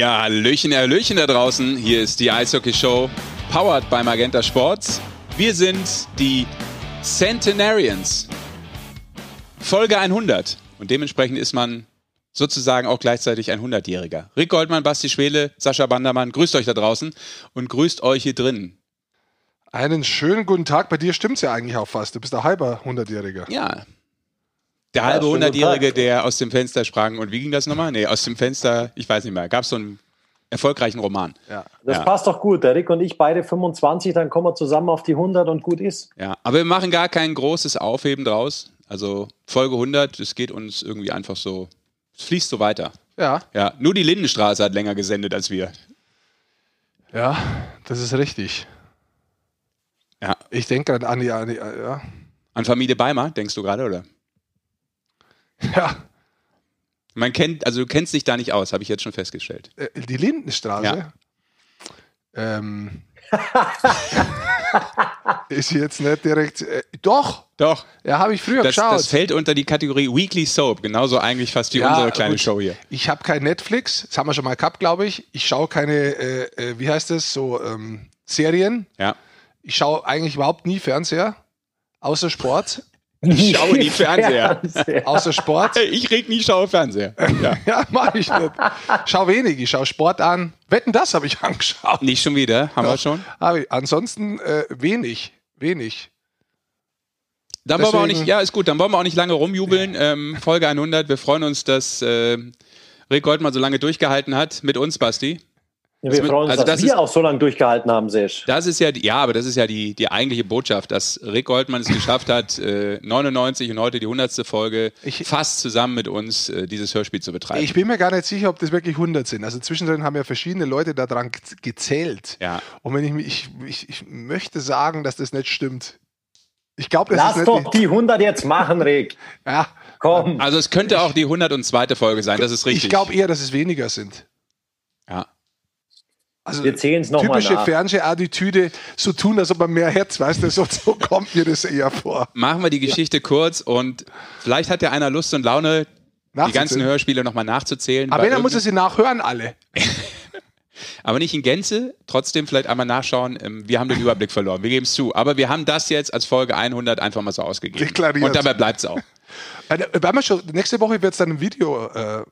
Ja, Hallöchen, Hallöchen da draußen. Hier ist die Eishockey Show, powered by Magenta Sports. Wir sind die Centenarians. Folge 100. Und dementsprechend ist man sozusagen auch gleichzeitig ein 100-Jähriger. Rick Goldmann, Basti Schwele, Sascha Bandermann, grüßt euch da draußen und grüßt euch hier drin. Einen schönen guten Tag. Bei dir stimmt's ja eigentlich auch fast. Du bist ein halber 100-Jähriger. Ja. Der halbe schönen guten 100-Jährige, Tag. der aus dem Fenster sprang. Und wie ging das nochmal? Nee, aus dem Fenster, ich weiß nicht mehr. Gab es so einen erfolgreichen Roman. Ja. Das Ja. passt doch gut. Der Rick und ich beide 25, dann kommen wir zusammen auf die 100 und gut ist. Ja, aber wir machen gar kein großes Aufheben draus. Also Folge 100, es geht uns irgendwie einfach so, es fließt so weiter. Ja, Ja, nur die Lindenstraße hat länger gesendet als wir. ja, das ist richtig. Ja. Ich denke gerade an die, an die ja. An Familie Beimer, denkst du gerade, oder? ja, Man kennt, also du kennst dich da nicht aus, habe ich jetzt schon festgestellt. äh, die Lindenstraße. Ja. Ähm, ist jetzt nicht direkt. Äh, doch, Doch. ja, habe ich früher Das, geschaut. das fällt unter die Kategorie Weekly Soap, genauso eigentlich fast wie Ja, unsere kleine gut. Show hier. Ich habe kein Netflix, das haben wir schon mal gehabt, glaube ich. Ich schaue keine, äh, äh, wie heißt das, so ähm, Serien. Ja. Ich schaue eigentlich überhaupt nie Fernseher, außer Sport. Ich schaue nie Fernseher. Außer Sport. Ich reg nie, schaue Fernseher. Ja. Ja, mache ich nicht. Schau wenig, ich schaue Sport an. Wetten, das habe ich angeschaut. Nicht schon wieder, haben wir schon. Ich. Ansonsten äh, wenig, wenig. Dann wollen wir auch Deswegen- nicht, ja, ist gut, dann wollen wir auch nicht lange rumjubeln. Ähm, Folge 100, wir freuen uns, dass äh, Rick Goldmann so lange durchgehalten hat mit uns, Basti. Ja, wir Also freuen uns, das dass ist- wir auch so lange durchgehalten haben, Sesh. Das ist ja, die- ja, aber das ist ja die, die eigentliche Botschaft, dass Rick Goldmann es geschafft hat, äh, 99 und heute die 100. Folge Ich- fast zusammen mit uns äh, dieses Hörspiel zu betreiben. Ich bin mir gar nicht sicher, ob das wirklich 100 sind. Also zwischendrin haben ja verschiedene Leute daran ge- gezählt. Ja. Und wenn ich, mich- ich, ich, ich möchte sagen, dass das nicht stimmt. Ich glaube, das Lass ist nicht doch die 100 jetzt machen, Rick. Ja, Komm. also es könnte auch die 102. Folge sein, das ist richtig. ich glaube eher, dass es weniger sind. ja. Also Wir zählen's noch mal typische. Fernsehattitüde, so tun, als ob man mehr Herz weiß, so, so kommt mir das eher vor. Machen wir die Geschichte kurz und vielleicht hat ja einer Lust und Laune, die ganzen. Hörspiele nochmal nachzuzählen. Aber wenn, dann muss er sie nachhören, alle. Aber nicht in Gänze, trotzdem vielleicht einmal nachschauen. ähm, Wir haben den Überblick verloren, wir geben es zu. Aber wir haben das jetzt als Folge 100 einfach mal so ausgegeben. Deklariert. Und dabei bleibt es auch. Äh, Wenn wir schon, nächste Woche wird es dann ein Video, äh,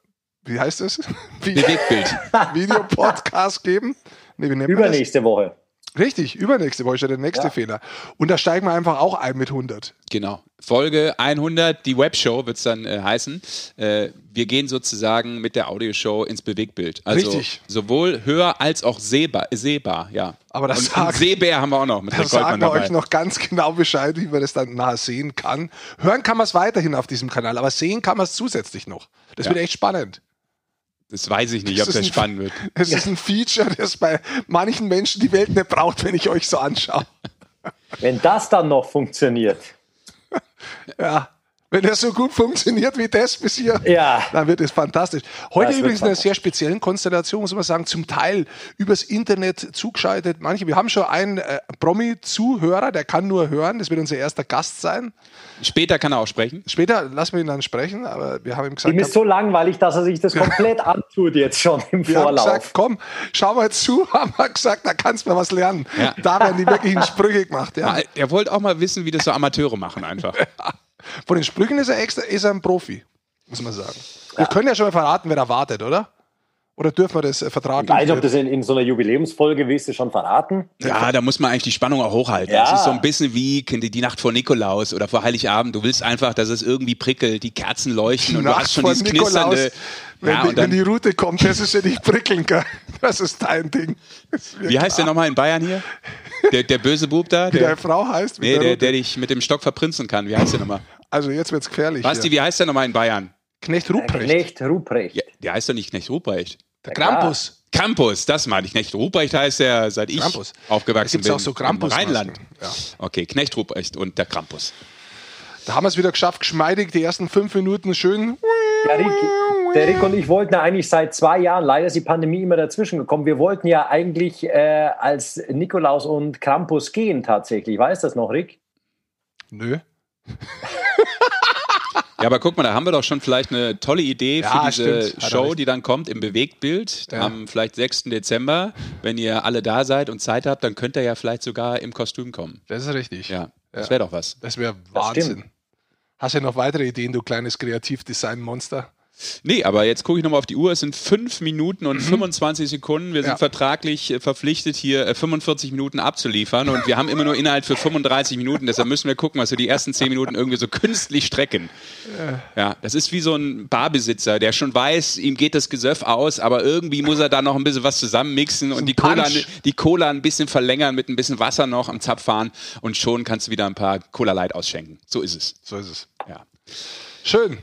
wie heißt das? Wie- Bewegtbild. Video-Podcast geben. Nee, Übernächste Woche. das? Richtig, übernächste Woche ist ja der nächste Ja. Fehler. Und da steigen wir einfach auch ein mit 100. Genau. Folge 100, die Webshow wird es dann äh, heißen. Äh, wir gehen sozusagen mit der Audioshow ins Bewegtbild. Also Richtig. sowohl hör als auch sehbar, sehbar ja. Aber das und, sagen- und Sehbär haben wir auch noch mit Da Rick Goldmann sagen wir dabei. euch noch ganz genau Bescheid, wie man das dann nachher sehen kann. Hören kann man es weiterhin auf diesem Kanal, aber sehen kann man es zusätzlich noch. Das Ja. wird echt spannend. Das weiß ich nicht, Das ob das ein- spannend wird. Es ist ein Feature, das bei manchen Menschen die Welt nicht braucht, wenn ich euch so anschaue. Wenn das dann noch funktioniert. Ja. Wenn das so gut funktioniert wie das bis hier, Ja. dann wird es fantastisch. Heute Das übrigens in einer sehr speziellen Konstellation, muss man sagen, zum Teil übers Internet zugeschaltet. Manche, wir haben schon einen äh, Promi-Zuhörer, der kann nur hören, das wird unser erster Gast sein. Später kann er auch sprechen. Später lassen wir ihn dann sprechen, aber wir haben ihm gesagt, Ihm ist so langweilig, dass er sich das komplett antut jetzt schon im wir haben gesagt, Vorlauf. komm, schau mal zu, haben wir gesagt, da kannst du mal was lernen. Ja. Da werden die wirklichen Sprüche gemacht. Ja. Er wollte auch mal wissen, wie das so Amateure machen einfach. Von den Sprüchen ist er extra, ist er ein Profi, muss man sagen. Wir können ja schon mal verraten, wer da wartet, oder? Oder dürfen wir das äh, Ich vertraglich? weiß nicht, ob das in, in so einer Jubiläumsfolge, willst du schon verraten? Ja, da muss man eigentlich die Spannung auch hochhalten. Ja. Das ist so ein bisschen wie die die Nacht vor Nikolaus oder vor Heiligabend. Du willst einfach, dass es irgendwie prickelt, die Kerzen leuchten und du hast schon dieses Nikolaus, knisternde. wenn, Ja, die, und dann, wenn die Route kommt, das ist ja nicht prickeln, gell? Das ist dein Ding. Ist wie heißt der nochmal in Bayern hier? Der, der böse Bub da? Wie Der, deine Frau heißt? nee, der der, der dich mit dem Stock verprinzen kann. Wie heißt der nochmal? also jetzt wird's gefährlich. Basti, hier. wie heißt der nochmal in Bayern? Knecht Ruprecht. Knecht Ruprecht. Ja, der heißt doch nicht Knecht Ruprecht. Der Krampus. Krampus, das meine ich. Knecht Ruprecht heißt der, seit ich Krampus. aufgewachsen Da gibt's bin. auch so im Krampus. Rheinland. Ja. Okay, Knecht Ruprecht und der Krampus. Da haben wir es wieder geschafft, geschmeidig, die ersten fünf Minuten schön. Ja, Rick, der Rick und ich wollten ja eigentlich seit zwei Jahren, leider ist die Pandemie immer dazwischen gekommen, wir wollten ja eigentlich äh, als Nikolaus und Krampus gehen tatsächlich. Weißt du das noch, Rick? Nö. Ja, aber guck mal, da haben wir doch schon vielleicht eine tolle Idee Ja, für diese stimmt. Show, die dann kommt im Bewegtbild Ja. am vielleicht 6. Dezember. Wenn ihr alle da seid und Zeit habt, dann könnt ihr ja vielleicht sogar im Kostüm kommen. Das ist richtig. Ja, das Ja. wäre doch was. Das wäre Das Wahnsinn. stimmt. Hast du noch weitere Ideen, du kleines Kreativdesign-Monster? Nee, aber jetzt gucke ich nochmal auf die Uhr. Es sind 5 Minuten und 25 Sekunden. Wir sind Mhm. Ja. vertraglich äh, verpflichtet, hier äh, 45 Minuten abzuliefern. Und wir haben immer nur Inhalt für 35 Minuten. Deshalb müssen wir gucken, was wir die ersten 10 Minuten irgendwie so künstlich strecken. Ja, das ist wie so ein Barbesitzer, der schon weiß, ihm geht das Gesöff aus, aber irgendwie muss er da noch ein bisschen was zusammenmixen und die Cola, die Cola ein bisschen verlängern mit ein bisschen Wasser noch am Zapf fahren und schon kannst du wieder ein paar Cola Light ausschenken. So ist es. So ist es. Ja. Schön.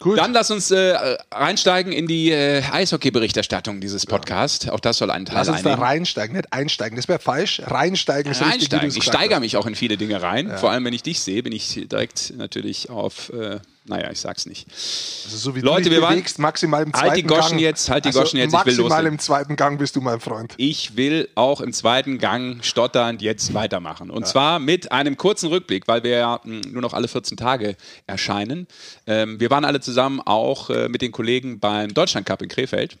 Gut. Dann lass uns äh, reinsteigen in die äh, Eishockey-Berichterstattung dieses Podcasts. Auch das soll einen Teil Lass uns da einnehmen. reinsteigen, nicht einsteigen. Das wäre falsch. Reinsteigen ist richtig, Reinsteigen. du's Ich steigere mich auch in viele Dinge rein. Vor allem, wenn ich dich sehe, bin ich direkt natürlich auf, äh, naja, ich sag's nicht. Also so wie Leute, du dich wir waren- bewegst, maximal im Halt zweiten die Goschen Gang. jetzt, halt die also Goschen jetzt, ich will Maximal loslegen. im zweiten Gang bist du mein Freund. Ich will auch im zweiten Gang stotternd jetzt weitermachen. Und zwar mit einem kurzen Rückblick, weil wir ja mh, nur noch alle 14 Tage erscheinen. Ähm, wir waren alle zusammen auch äh, mit den Kollegen beim Deutschland Cup in Krefeld.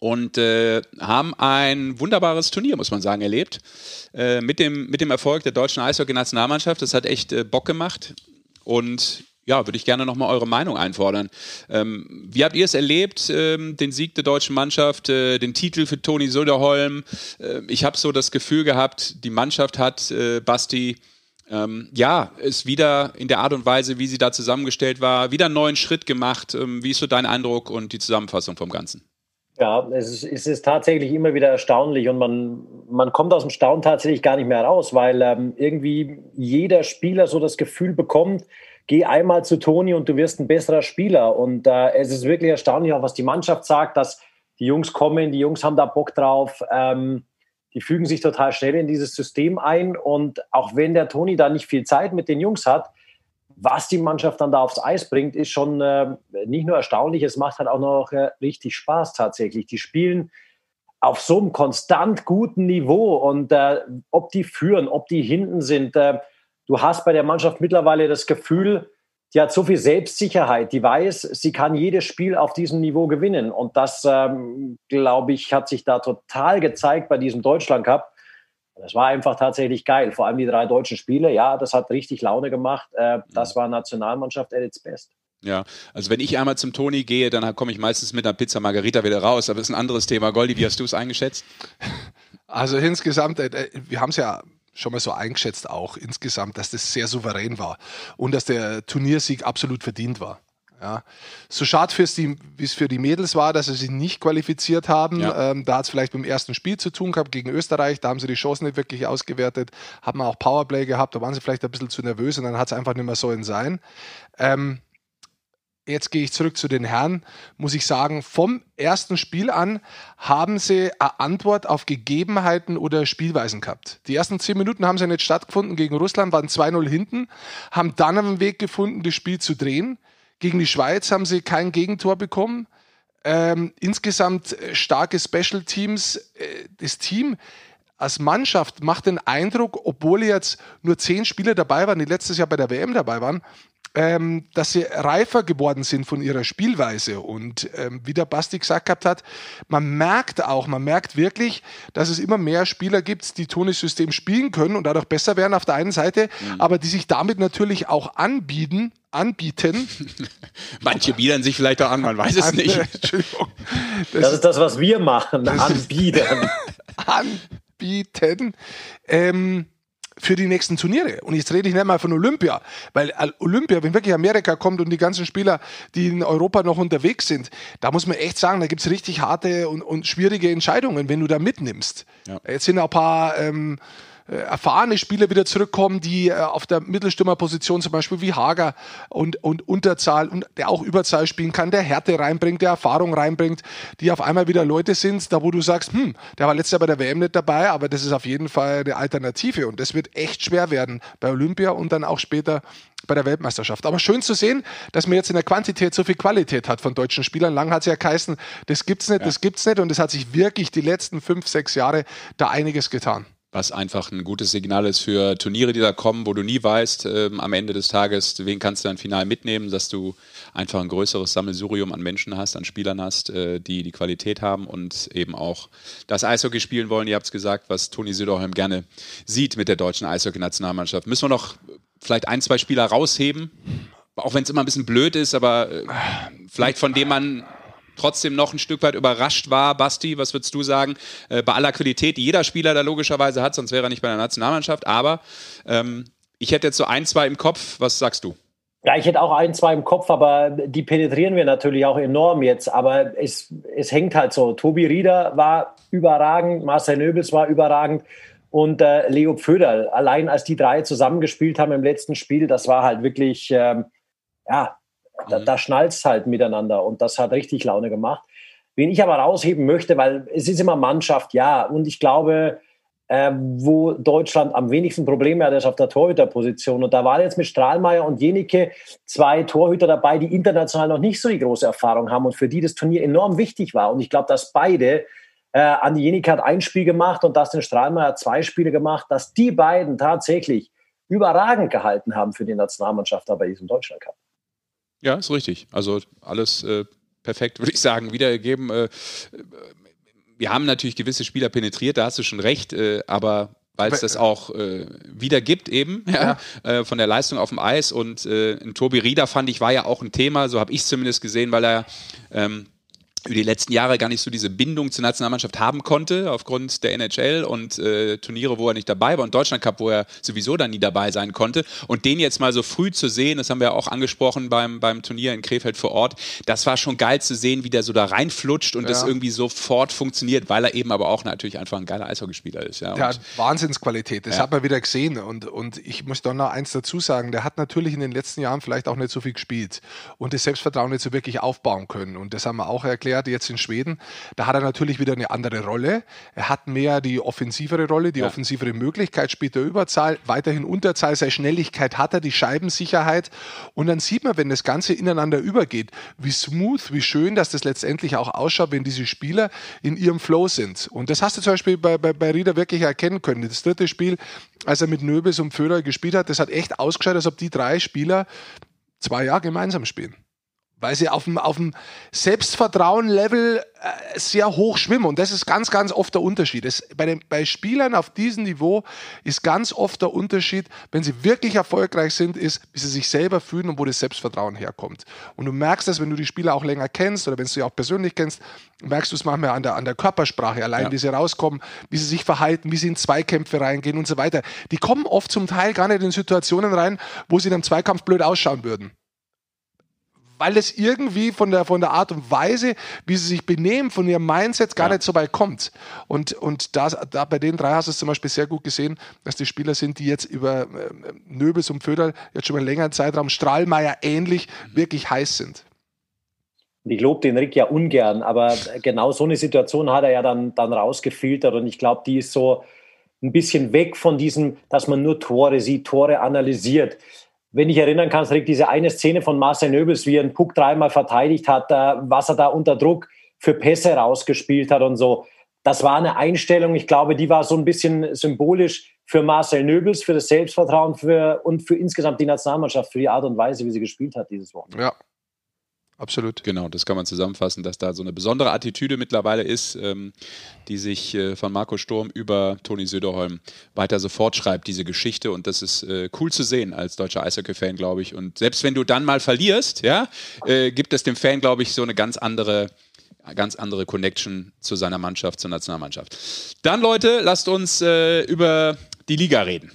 Und äh, haben ein wunderbares Turnier, muss man sagen, erlebt. Äh, mit, dem, mit dem Erfolg der deutschen Eishockey-Nationalmannschaft. Das hat echt äh, Bock gemacht. Und ja, würde ich gerne nochmal eure Meinung einfordern. Ähm, wie habt ihr es erlebt, ähm, den Sieg der deutschen Mannschaft, äh, den Titel für Toni Söderholm? Äh, ich habe so das Gefühl gehabt, die Mannschaft hat, äh, Basti, ähm, ja, ist wieder in der Art und Weise, wie sie da zusammengestellt war, wieder einen neuen Schritt gemacht. Ähm, wie ist so dein Eindruck und die Zusammenfassung vom Ganzen? Ja, es ist, es ist tatsächlich immer wieder erstaunlich und man, man kommt aus dem Staunen tatsächlich gar nicht mehr raus, weil ähm, irgendwie jeder Spieler so das Gefühl bekommt, geh einmal zu Toni und du wirst ein besserer Spieler. Und äh, es ist wirklich erstaunlich, auch was die Mannschaft sagt, dass die Jungs kommen, die Jungs haben da Bock drauf, ähm, die fügen sich total schnell in dieses System ein. Und auch wenn der Toni da nicht viel Zeit mit den Jungs hat, was die Mannschaft dann da aufs Eis bringt, ist schon äh, nicht nur erstaunlich, es macht halt auch noch äh, richtig Spaß tatsächlich. Die spielen auf so einem konstant guten Niveau und äh, ob die führen, ob die hinten sind, äh, du hast bei der Mannschaft mittlerweile das Gefühl, die hat so viel Selbstsicherheit, die weiß, sie kann jedes Spiel auf diesem Niveau gewinnen. Und das, ähm, glaube ich, hat sich da total gezeigt bei diesem Deutschland Cup. Das war einfach tatsächlich geil. Vor allem die drei deutschen Spiele. Ja, das hat richtig Laune gemacht. Äh, das war Nationalmannschaft at its best. Ja, also wenn ich einmal zum Toni gehe, dann komme ich meistens mit einer Pizza Margarita wieder raus. Aber das ist ein anderes Thema. Goldi, wie hast du es eingeschätzt? Also insgesamt, äh, wir haben es ja schon mal so eingeschätzt auch insgesamt, dass das sehr souverän war und dass der Turniersieg absolut verdient war. Ja. So schade fürs die, wie es für die Mädels war, dass sie sich nicht qualifiziert haben. Ja. Ähm, da hat es vielleicht beim ersten Spiel zu tun gehabt gegen Österreich. Da haben sie die Chancen nicht wirklich ausgewertet. Haben auch Powerplay gehabt. Da waren sie vielleicht ein bisschen zu nervös und dann hat es einfach nicht mehr sollen sein. Ähm, jetzt gehe ich zurück zu den Herren, muss ich sagen, vom ersten Spiel an haben sie eine Antwort auf Gegebenheiten oder Spielweisen gehabt. Die ersten zehn Minuten haben sie nicht stattgefunden gegen Russland, waren 2-0 hinten, haben dann einen Weg gefunden, das Spiel zu drehen. Gegen die Schweiz haben sie kein Gegentor bekommen. Ähm, insgesamt äh, starke Special Teams. Äh, das Team als Mannschaft macht den Eindruck, obwohl jetzt nur zehn Spieler dabei waren, die letztes Jahr bei der WM dabei waren, ähm, dass sie reifer geworden sind von ihrer Spielweise. Und ähm, wie der Basti gesagt gehabt hat, man merkt auch, man merkt wirklich, dass es immer mehr Spieler gibt, die Tonis System spielen können und dadurch besser werden auf der einen Seite, aber die sich damit natürlich auch anbieten, anbieten. Manche biedern sich vielleicht auch an, man weiß es nicht. Entschuldigung. Das ist das, was wir machen, anbieten. anbieten ähm, für die nächsten Turniere. Und jetzt rede ich nicht mal von Olympia, weil Olympia, wenn wirklich Amerika kommt und die ganzen Spieler, die in Europa noch unterwegs sind, da muss man echt sagen, da gibt es richtig harte und, und schwierige Entscheidungen, wenn du da mitnimmst. Ja. Jetzt sind auch ein paar ähm, äh, erfahrene Spieler wieder zurückkommen, die äh, auf der Mittelstürmerposition zum Beispiel wie Hager und, und Unterzahl und der auch Überzahl spielen kann, der Härte reinbringt, der Erfahrung reinbringt, die auf einmal wieder Leute sind, da wo du sagst, hm, der war letztes Jahr bei der WM nicht dabei, aber das ist auf jeden Fall eine Alternative und das wird echt schwer werden bei Olympia und dann auch später bei der Weltmeisterschaft. Aber schön zu sehen, dass man jetzt in der Quantität so viel Qualität hat von deutschen Spielern. Lang hat es ja geheißen, das gibt's nicht, das gibt's nicht und es hat sich wirklich die letzten fünf, sechs Jahre da einiges getan. Was einfach ein gutes Signal ist für Turniere, die da kommen, wo du nie weißt, äh, am Ende des Tages, wen kannst du dann final mitnehmen, dass du einfach ein größeres Sammelsurium an Menschen hast, an Spielern hast, äh, die die Qualität haben und eben auch das Eishockey spielen wollen. Ihr habt es gesagt, was Toni Söderholm gerne sieht mit der deutschen Eishockey-Nationalmannschaft. Müssen wir noch vielleicht ein, zwei Spieler rausheben? Auch wenn es immer ein bisschen blöd ist, aber äh, vielleicht von dem man trotzdem noch ein Stück weit überrascht war. Basti, was würdest du sagen? Äh, bei aller Qualität, die jeder Spieler da logischerweise hat, sonst wäre er nicht bei der Nationalmannschaft. Aber ähm, ich hätte jetzt so ein, zwei im Kopf. Was sagst du? Ja, ich hätte auch ein, zwei im Kopf, aber die penetrieren wir natürlich auch enorm jetzt. Aber es, es hängt halt so. Tobi Rieder war überragend, Marcel Nöbels war überragend und äh, Leo Pföderl. Allein als die drei zusammengespielt haben im letzten Spiel, das war halt wirklich, ähm, ja, da, mhm. da schnallt es halt miteinander und das hat richtig Laune gemacht. Wen ich aber rausheben möchte, weil es ist immer Mannschaft, ja, und ich glaube, äh, wo Deutschland am wenigsten Probleme hat, ist auf der Torhüterposition. Und da waren jetzt mit Strahlmeier und Jenicke zwei Torhüter dabei, die international noch nicht so die große Erfahrung haben und für die das Turnier enorm wichtig war. Und ich glaube, dass beide, äh, Andi Jenicke hat ein Spiel gemacht und Dustin Strahlmeier hat zwei Spiele gemacht, dass die beiden tatsächlich überragend gehalten haben für die Nationalmannschaft aber diesem Deutschland Cup. Ja, ist richtig. Also alles äh, perfekt, würde ich sagen, wiedergegeben. Äh, wir haben natürlich gewisse Spieler penetriert, da hast du schon recht, äh, aber weil es das auch äh, wieder gibt eben ja, ja. Äh, von der Leistung auf dem Eis und äh, ein Tobi Rieder fand ich war ja auch ein Thema, so habe ich es zumindest gesehen, weil er ähm, über die letzten Jahre gar nicht so diese Bindung zur Nationalmannschaft haben konnte, aufgrund der NHL und äh, Turniere, wo er nicht dabei war und Deutschland Cup, wo er sowieso dann nie dabei sein konnte. Und den jetzt mal so früh zu sehen, das haben wir auch angesprochen beim, beim Turnier in Krefeld vor Ort, das war schon geil zu sehen, wie der so da reinflutscht und ja. das irgendwie sofort funktioniert, weil er eben aber auch natürlich einfach ein geiler Eishockeyspieler ist. Ja, ja Wahnsinnsqualität, das ja. hat man wieder gesehen und, und ich muss doch noch eins dazu sagen, der hat natürlich in den letzten Jahren vielleicht auch nicht so viel gespielt und das Selbstvertrauen nicht so wirklich aufbauen können und das haben wir auch erklärt erklärt, jetzt in Schweden. Da hat er natürlich wieder eine andere Rolle. Er hat mehr die offensivere Rolle, die ja. offensivere Möglichkeit, spielt er Überzahl, weiterhin Unterzahl, seine Schnelligkeit hat er, die Scheibensicherheit. Und dann sieht man, wenn das Ganze ineinander übergeht, wie smooth, wie schön, dass das letztendlich auch ausschaut, wenn diese Spieler in ihrem Flow sind. Und das hast du zum Beispiel bei, bei, bei Rieder wirklich erkennen können. Das dritte Spiel, als er mit Nöbels und Föder gespielt hat, das hat echt ausgeschaut, als ob die drei Spieler zwei Jahre gemeinsam spielen weil sie auf dem, auf dem Selbstvertrauen-Level äh, sehr hoch schwimmen. Und das ist ganz, ganz oft der Unterschied. Es, bei, den, bei Spielern auf diesem Niveau ist ganz oft der Unterschied, wenn sie wirklich erfolgreich sind, ist, wie sie sich selber fühlen und wo das Selbstvertrauen herkommt. Und du merkst das, wenn du die Spieler auch länger kennst oder wenn du sie auch persönlich kennst, merkst du es manchmal an der, an der Körpersprache, allein ja. wie sie rauskommen, wie sie sich verhalten, wie sie in Zweikämpfe reingehen und so weiter. Die kommen oft zum Teil gar nicht in Situationen rein, wo sie in einem Zweikampf blöd ausschauen würden weil es irgendwie von der, von der Art und Weise, wie sie sich benehmen, von ihrem Mindset gar ja. nicht so weit kommt. Und, und da, da bei den drei hast du es zum Beispiel sehr gut gesehen, dass die Spieler sind, die jetzt über äh, Nöbels und Föder jetzt schon mal einen längeren Zeitraum, Strahlmeier ähnlich, wirklich heiß sind. Ich lobe den Rick ja ungern, aber genau so eine Situation hat er ja dann, dann rausgefiltert und ich glaube, die ist so ein bisschen weg von diesem, dass man nur Tore sieht, Tore analysiert wenn ich erinnern kann, Rick, diese eine Szene von Marcel Nöbels, wie er einen Puck dreimal verteidigt hat, was er da unter Druck für Pässe rausgespielt hat und so. Das war eine Einstellung, ich glaube, die war so ein bisschen symbolisch für Marcel Nöbels, für das Selbstvertrauen für, und für insgesamt die Nationalmannschaft, für die Art und Weise, wie sie gespielt hat dieses Wochenende. Ja, Absolut. Genau, das kann man zusammenfassen, dass da so eine besondere Attitüde mittlerweile ist, ähm, die sich äh, von Marco Sturm über Toni Söderholm weiter so fortschreibt, diese Geschichte. Und das ist äh, cool zu sehen als deutscher Eishockey-Fan, glaube ich. Und selbst wenn du dann mal verlierst, ja, äh, gibt es dem Fan, glaube ich, so eine ganz andere ganz andere Connection zu seiner Mannschaft, zur Nationalmannschaft. Dann, Leute, lasst uns äh, über die Liga reden.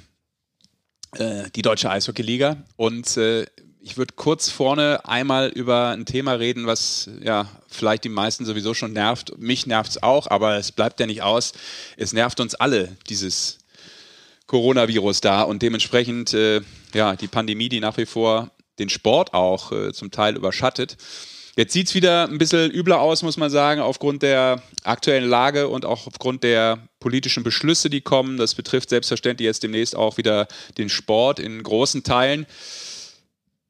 Äh, die deutsche Eishockey-Liga. Und äh, ich würde kurz vorne einmal über ein Thema reden, was ja vielleicht die meisten sowieso schon nervt. Mich nervt es auch, aber es bleibt ja nicht aus. Es nervt uns alle, dieses Coronavirus da und dementsprechend äh, ja die Pandemie, die nach wie vor den Sport auch äh, zum Teil überschattet. Jetzt sieht es wieder ein bisschen übler aus, muss man sagen, aufgrund der aktuellen Lage und auch aufgrund der politischen Beschlüsse, die kommen. Das betrifft selbstverständlich jetzt demnächst auch wieder den Sport in großen Teilen.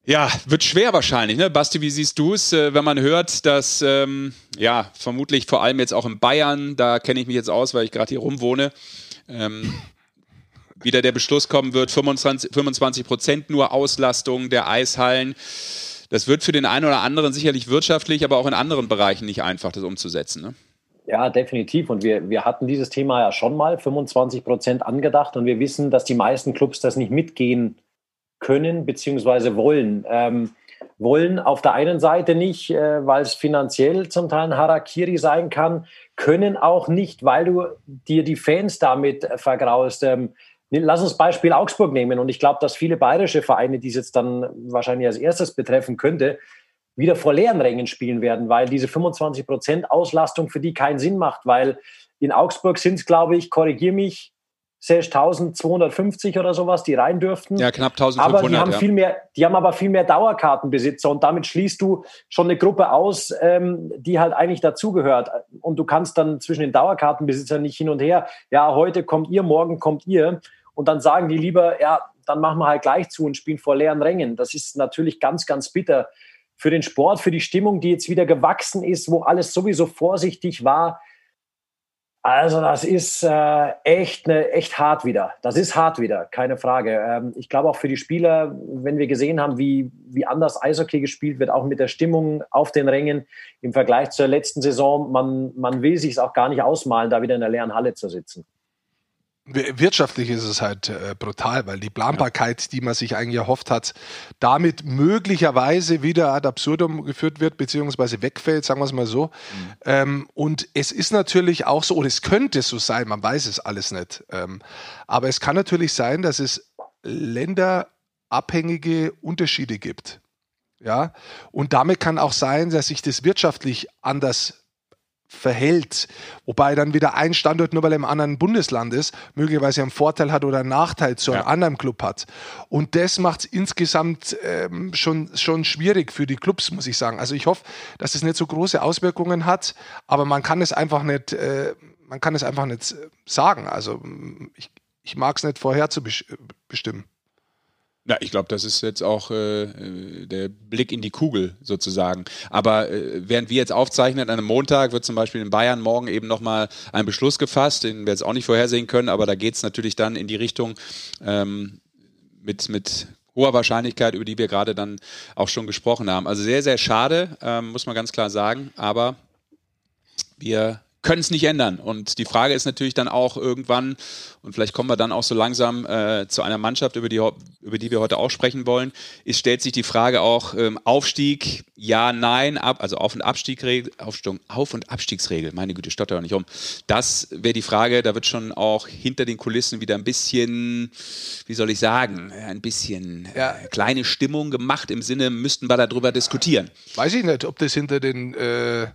Ja, wird schwer wahrscheinlich, ne? Basti, wie siehst du es, äh, wenn man hört, dass ähm, ja vermutlich vor allem jetzt auch in Bayern, da kenne ich mich jetzt aus, weil ich gerade hier rumwohne, ähm, wieder der Beschluss kommen wird, 25 Prozent nur Auslastung der Eishallen. Das wird für den einen oder anderen sicherlich wirtschaftlich, aber auch in anderen Bereichen nicht einfach, das umzusetzen. Ne? Ja, definitiv. Und wir, wir hatten dieses Thema ja schon mal 25 Prozent angedacht und wir wissen, dass die meisten Clubs das nicht mitgehen können bzw. wollen. Ähm, wollen auf der einen Seite nicht, äh, weil es finanziell zum Teil ein Harakiri sein kann, können auch nicht, weil du dir die Fans damit vergraust. Ähm, lass uns Beispiel Augsburg nehmen und ich glaube, dass viele bayerische Vereine, die es jetzt dann wahrscheinlich als erstes betreffen könnte, wieder vor leeren Rängen spielen werden, weil diese 25 Prozent Auslastung für die keinen Sinn macht, weil in Augsburg sind es, glaube ich, korrigier mich, 1250 oder sowas, die rein dürften. Ja, knapp 1500. Aber die haben, ja. viel mehr, die haben aber viel mehr Dauerkartenbesitzer und damit schließt du schon eine Gruppe aus, ähm, die halt eigentlich dazugehört. Und du kannst dann zwischen den Dauerkartenbesitzern nicht hin und her, ja, heute kommt ihr, morgen kommt ihr. Und dann sagen die lieber, ja, dann machen wir halt gleich zu und spielen vor leeren Rängen. Das ist natürlich ganz, ganz bitter für den Sport, für die Stimmung, die jetzt wieder gewachsen ist, wo alles sowieso vorsichtig war also das ist äh, echt, ne, echt hart wieder. Das ist hart wieder, keine Frage. Ähm, ich glaube auch für die Spieler, wenn wir gesehen haben, wie, wie anders Eishockey gespielt wird, auch mit der Stimmung auf den Rängen im Vergleich zur letzten Saison, man, man will sich es auch gar nicht ausmalen, da wieder in der leeren Halle zu sitzen. Wirtschaftlich ist es halt äh, brutal, weil die Planbarkeit, die man sich eigentlich erhofft hat, damit möglicherweise wieder ad absurdum geführt wird, beziehungsweise wegfällt, sagen wir es mal so. Mhm. Ähm, und es ist natürlich auch so, oder es könnte so sein, man weiß es alles nicht. Ähm, aber es kann natürlich sein, dass es länderabhängige Unterschiede gibt. Ja, und damit kann auch sein, dass sich das wirtschaftlich anders verhält. Wobei dann wieder ein Standort, nur weil er im anderen Bundesland ist, möglicherweise einen Vorteil hat oder einen Nachteil zu einem ja. anderen Club hat. Und das macht es insgesamt ähm, schon, schon schwierig für die Clubs, muss ich sagen. Also ich hoffe, dass es nicht so große Auswirkungen hat, aber man kann es einfach nicht, äh, man kann es einfach nicht sagen. Also ich, ich mag es nicht vorher zu bestimmen. Na, ich glaube, das ist jetzt auch äh, äh, der Blick in die Kugel sozusagen. Aber äh, während wir jetzt aufzeichnen, an einem Montag wird zum Beispiel in Bayern morgen eben nochmal ein Beschluss gefasst, den wir jetzt auch nicht vorhersehen können, aber da geht es natürlich dann in die Richtung ähm, mit, mit hoher Wahrscheinlichkeit, über die wir gerade dann auch schon gesprochen haben. Also sehr, sehr schade, ähm, muss man ganz klar sagen. Aber wir können es nicht ändern. Und die Frage ist natürlich dann auch irgendwann, und vielleicht kommen wir dann auch so langsam äh, zu einer Mannschaft, über die, über die wir heute auch sprechen wollen, ist, stellt sich die Frage auch ähm, Aufstieg, ja, nein, ab, also Auf- und Abstiegsregel, Auf- und Abstiegsregel, meine Güte, stotter doch nicht um. Das wäre die Frage, da wird schon auch hinter den Kulissen wieder ein bisschen, wie soll ich sagen, ein bisschen ja. äh, kleine Stimmung gemacht im Sinne, müssten wir darüber diskutieren. Weiß ich nicht, ob das hinter den äh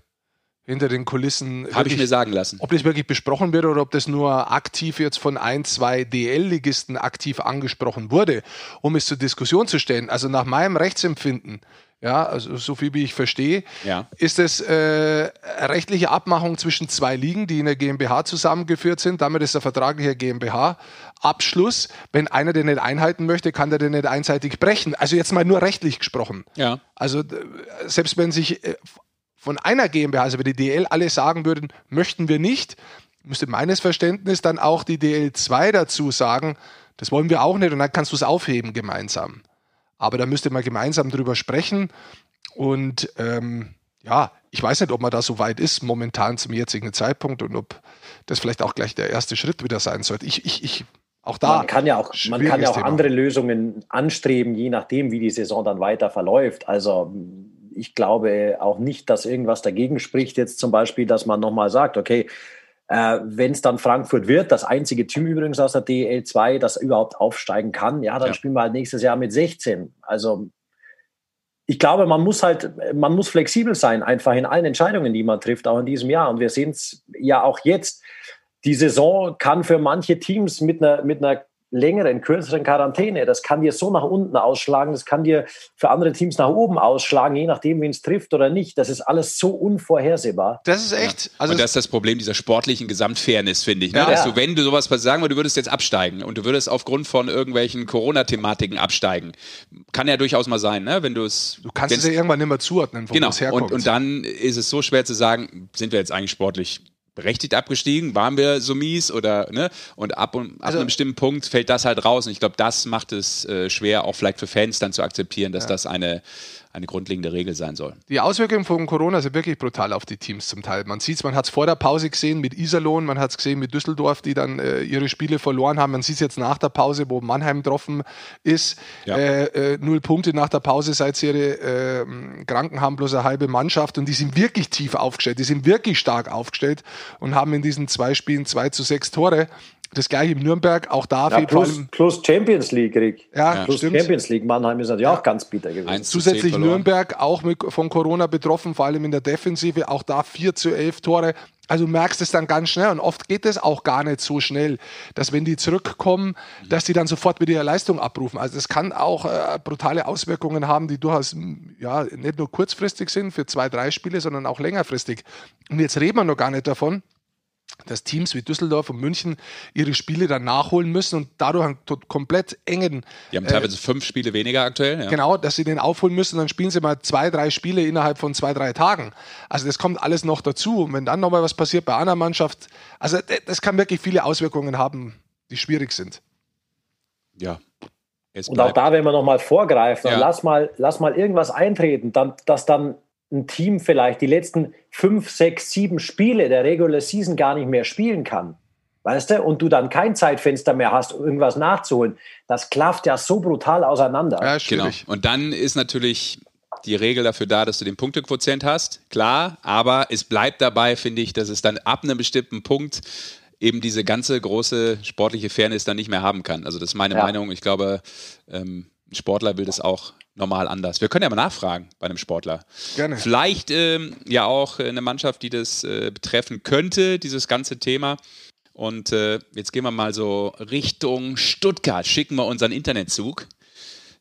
hinter den Kulissen. Habe ich mir sagen lassen. Ob das wirklich besprochen wird oder ob das nur aktiv jetzt von ein, zwei DL-Ligisten aktiv angesprochen wurde, um es zur Diskussion zu stellen. Also nach meinem Rechtsempfinden, ja, also so viel wie ich verstehe, ja. ist es äh, rechtliche Abmachung zwischen zwei Ligen, die in der GmbH zusammengeführt sind. Damit ist der vertragliche GmbH-Abschluss. Wenn einer den nicht einhalten möchte, kann der den nicht einseitig brechen. Also jetzt mal nur rechtlich gesprochen. Ja. Also selbst wenn sich äh, von einer GmbH, also wenn die DL alle sagen würden, möchten wir nicht, müsste meines Verständnisses dann auch die DL2 dazu sagen, das wollen wir auch nicht und dann kannst du es aufheben gemeinsam. Aber da müsste man gemeinsam drüber sprechen und ähm, ja, ich weiß nicht, ob man da so weit ist momentan zum jetzigen Zeitpunkt und ob das vielleicht auch gleich der erste Schritt wieder sein sollte. Ich, ich, ich auch da. Man kann ja auch, man kann ja auch andere Lösungen anstreben, je nachdem, wie die Saison dann weiter verläuft. Also ich glaube auch nicht, dass irgendwas dagegen spricht, jetzt zum Beispiel, dass man nochmal sagt, okay, äh, wenn es dann Frankfurt wird, das einzige Team übrigens aus der DL 2, das überhaupt aufsteigen kann, ja, dann ja. spielen wir halt nächstes Jahr mit 16. Also ich glaube, man muss halt, man muss flexibel sein, einfach in allen Entscheidungen, die man trifft, auch in diesem Jahr. Und wir sehen es ja auch jetzt. Die Saison kann für manche Teams mit einer, mit einer längeren, kürzeren Quarantäne. Das kann dir so nach unten ausschlagen, das kann dir für andere Teams nach oben ausschlagen, je nachdem, wen es trifft oder nicht. Das ist alles so unvorhersehbar. Das ist echt. Ja. Also und das ist das Problem dieser sportlichen Gesamtfairness, finde ich. Ne? Ja, Dass ja. du, wenn du sowas sagen würdest, du würdest jetzt absteigen und du würdest aufgrund von irgendwelchen Corona-Thematiken absteigen. Kann ja durchaus mal sein, ne? wenn du es. Du kannst es ja irgendwann nicht mehr zuordnen, wo genau. es herkommt. Und, und dann ist es so schwer zu sagen, sind wir jetzt eigentlich sportlich berechtigt abgestiegen? Waren wir so mies oder ne? Und ab, und, ab also, einem bestimmten Punkt fällt das halt raus. Und ich glaube, das macht es äh, schwer, auch vielleicht für Fans dann zu akzeptieren, dass ja. das eine eine grundlegende Regel sein soll. Die Auswirkungen von Corona sind wirklich brutal auf die Teams zum Teil. Man sieht es, man hat es vor der Pause gesehen mit Iserlohn, man hat es gesehen mit Düsseldorf, die dann äh, ihre Spiele verloren haben. Man sieht es jetzt nach der Pause, wo Mannheim getroffen ist. Ja. Äh, äh, null Punkte nach der Pause, seit sie ihre äh, Kranken haben, bloß eine halbe Mannschaft. Und die sind wirklich tief aufgestellt, die sind wirklich stark aufgestellt und haben in diesen zwei Spielen zwei zu sechs Tore. Das gleiche in Nürnberg, auch da ja, plus, plus Champions League, Rick. Ja, ja plus stimmt. Champions League. Mannheim ist natürlich ja. auch ganz bitter gewesen. Zusätzlich Nürnberg auch mit, von Corona betroffen, vor allem in der Defensive, auch da 4 zu 11 Tore. Also du merkst es dann ganz schnell und oft geht es auch gar nicht so schnell, dass wenn die zurückkommen, dass die dann sofort wieder ihre Leistung abrufen. Also das kann auch äh, brutale Auswirkungen haben, die durchaus ja nicht nur kurzfristig sind für zwei, drei Spiele, sondern auch längerfristig. Und jetzt reden wir noch gar nicht davon, dass Teams wie Düsseldorf und München ihre Spiele dann nachholen müssen und dadurch einen komplett engen. Die haben teilweise äh, fünf Spiele weniger aktuell. Ja. Genau, dass sie den aufholen müssen, dann spielen sie mal zwei, drei Spiele innerhalb von zwei, drei Tagen. Also das kommt alles noch dazu. Und wenn dann nochmal was passiert bei einer Mannschaft, also das kann wirklich viele Auswirkungen haben, die schwierig sind. Ja. und auch da, wenn wir nochmal vorgreifen, ja. lass, mal, lass mal irgendwas eintreten, dann, dass dann ein Team vielleicht die letzten fünf, sechs, sieben Spiele der Regular Season gar nicht mehr spielen kann, weißt du, und du dann kein Zeitfenster mehr hast, irgendwas nachzuholen, das klafft ja so brutal auseinander. Ja, genau. Und dann ist natürlich die Regel dafür da, dass du den Punktequotient hast, klar, aber es bleibt dabei, finde ich, dass es dann ab einem bestimmten Punkt eben diese ganze große sportliche Fairness dann nicht mehr haben kann. Also das ist meine ja. Meinung. Ich glaube, ähm, ein Sportler will das auch normal anders. Wir können ja mal nachfragen bei einem Sportler. Gerne. Vielleicht ähm, ja auch eine Mannschaft, die das äh, betreffen könnte, dieses ganze Thema. Und äh, jetzt gehen wir mal so Richtung Stuttgart. Schicken wir unseren Internetzug.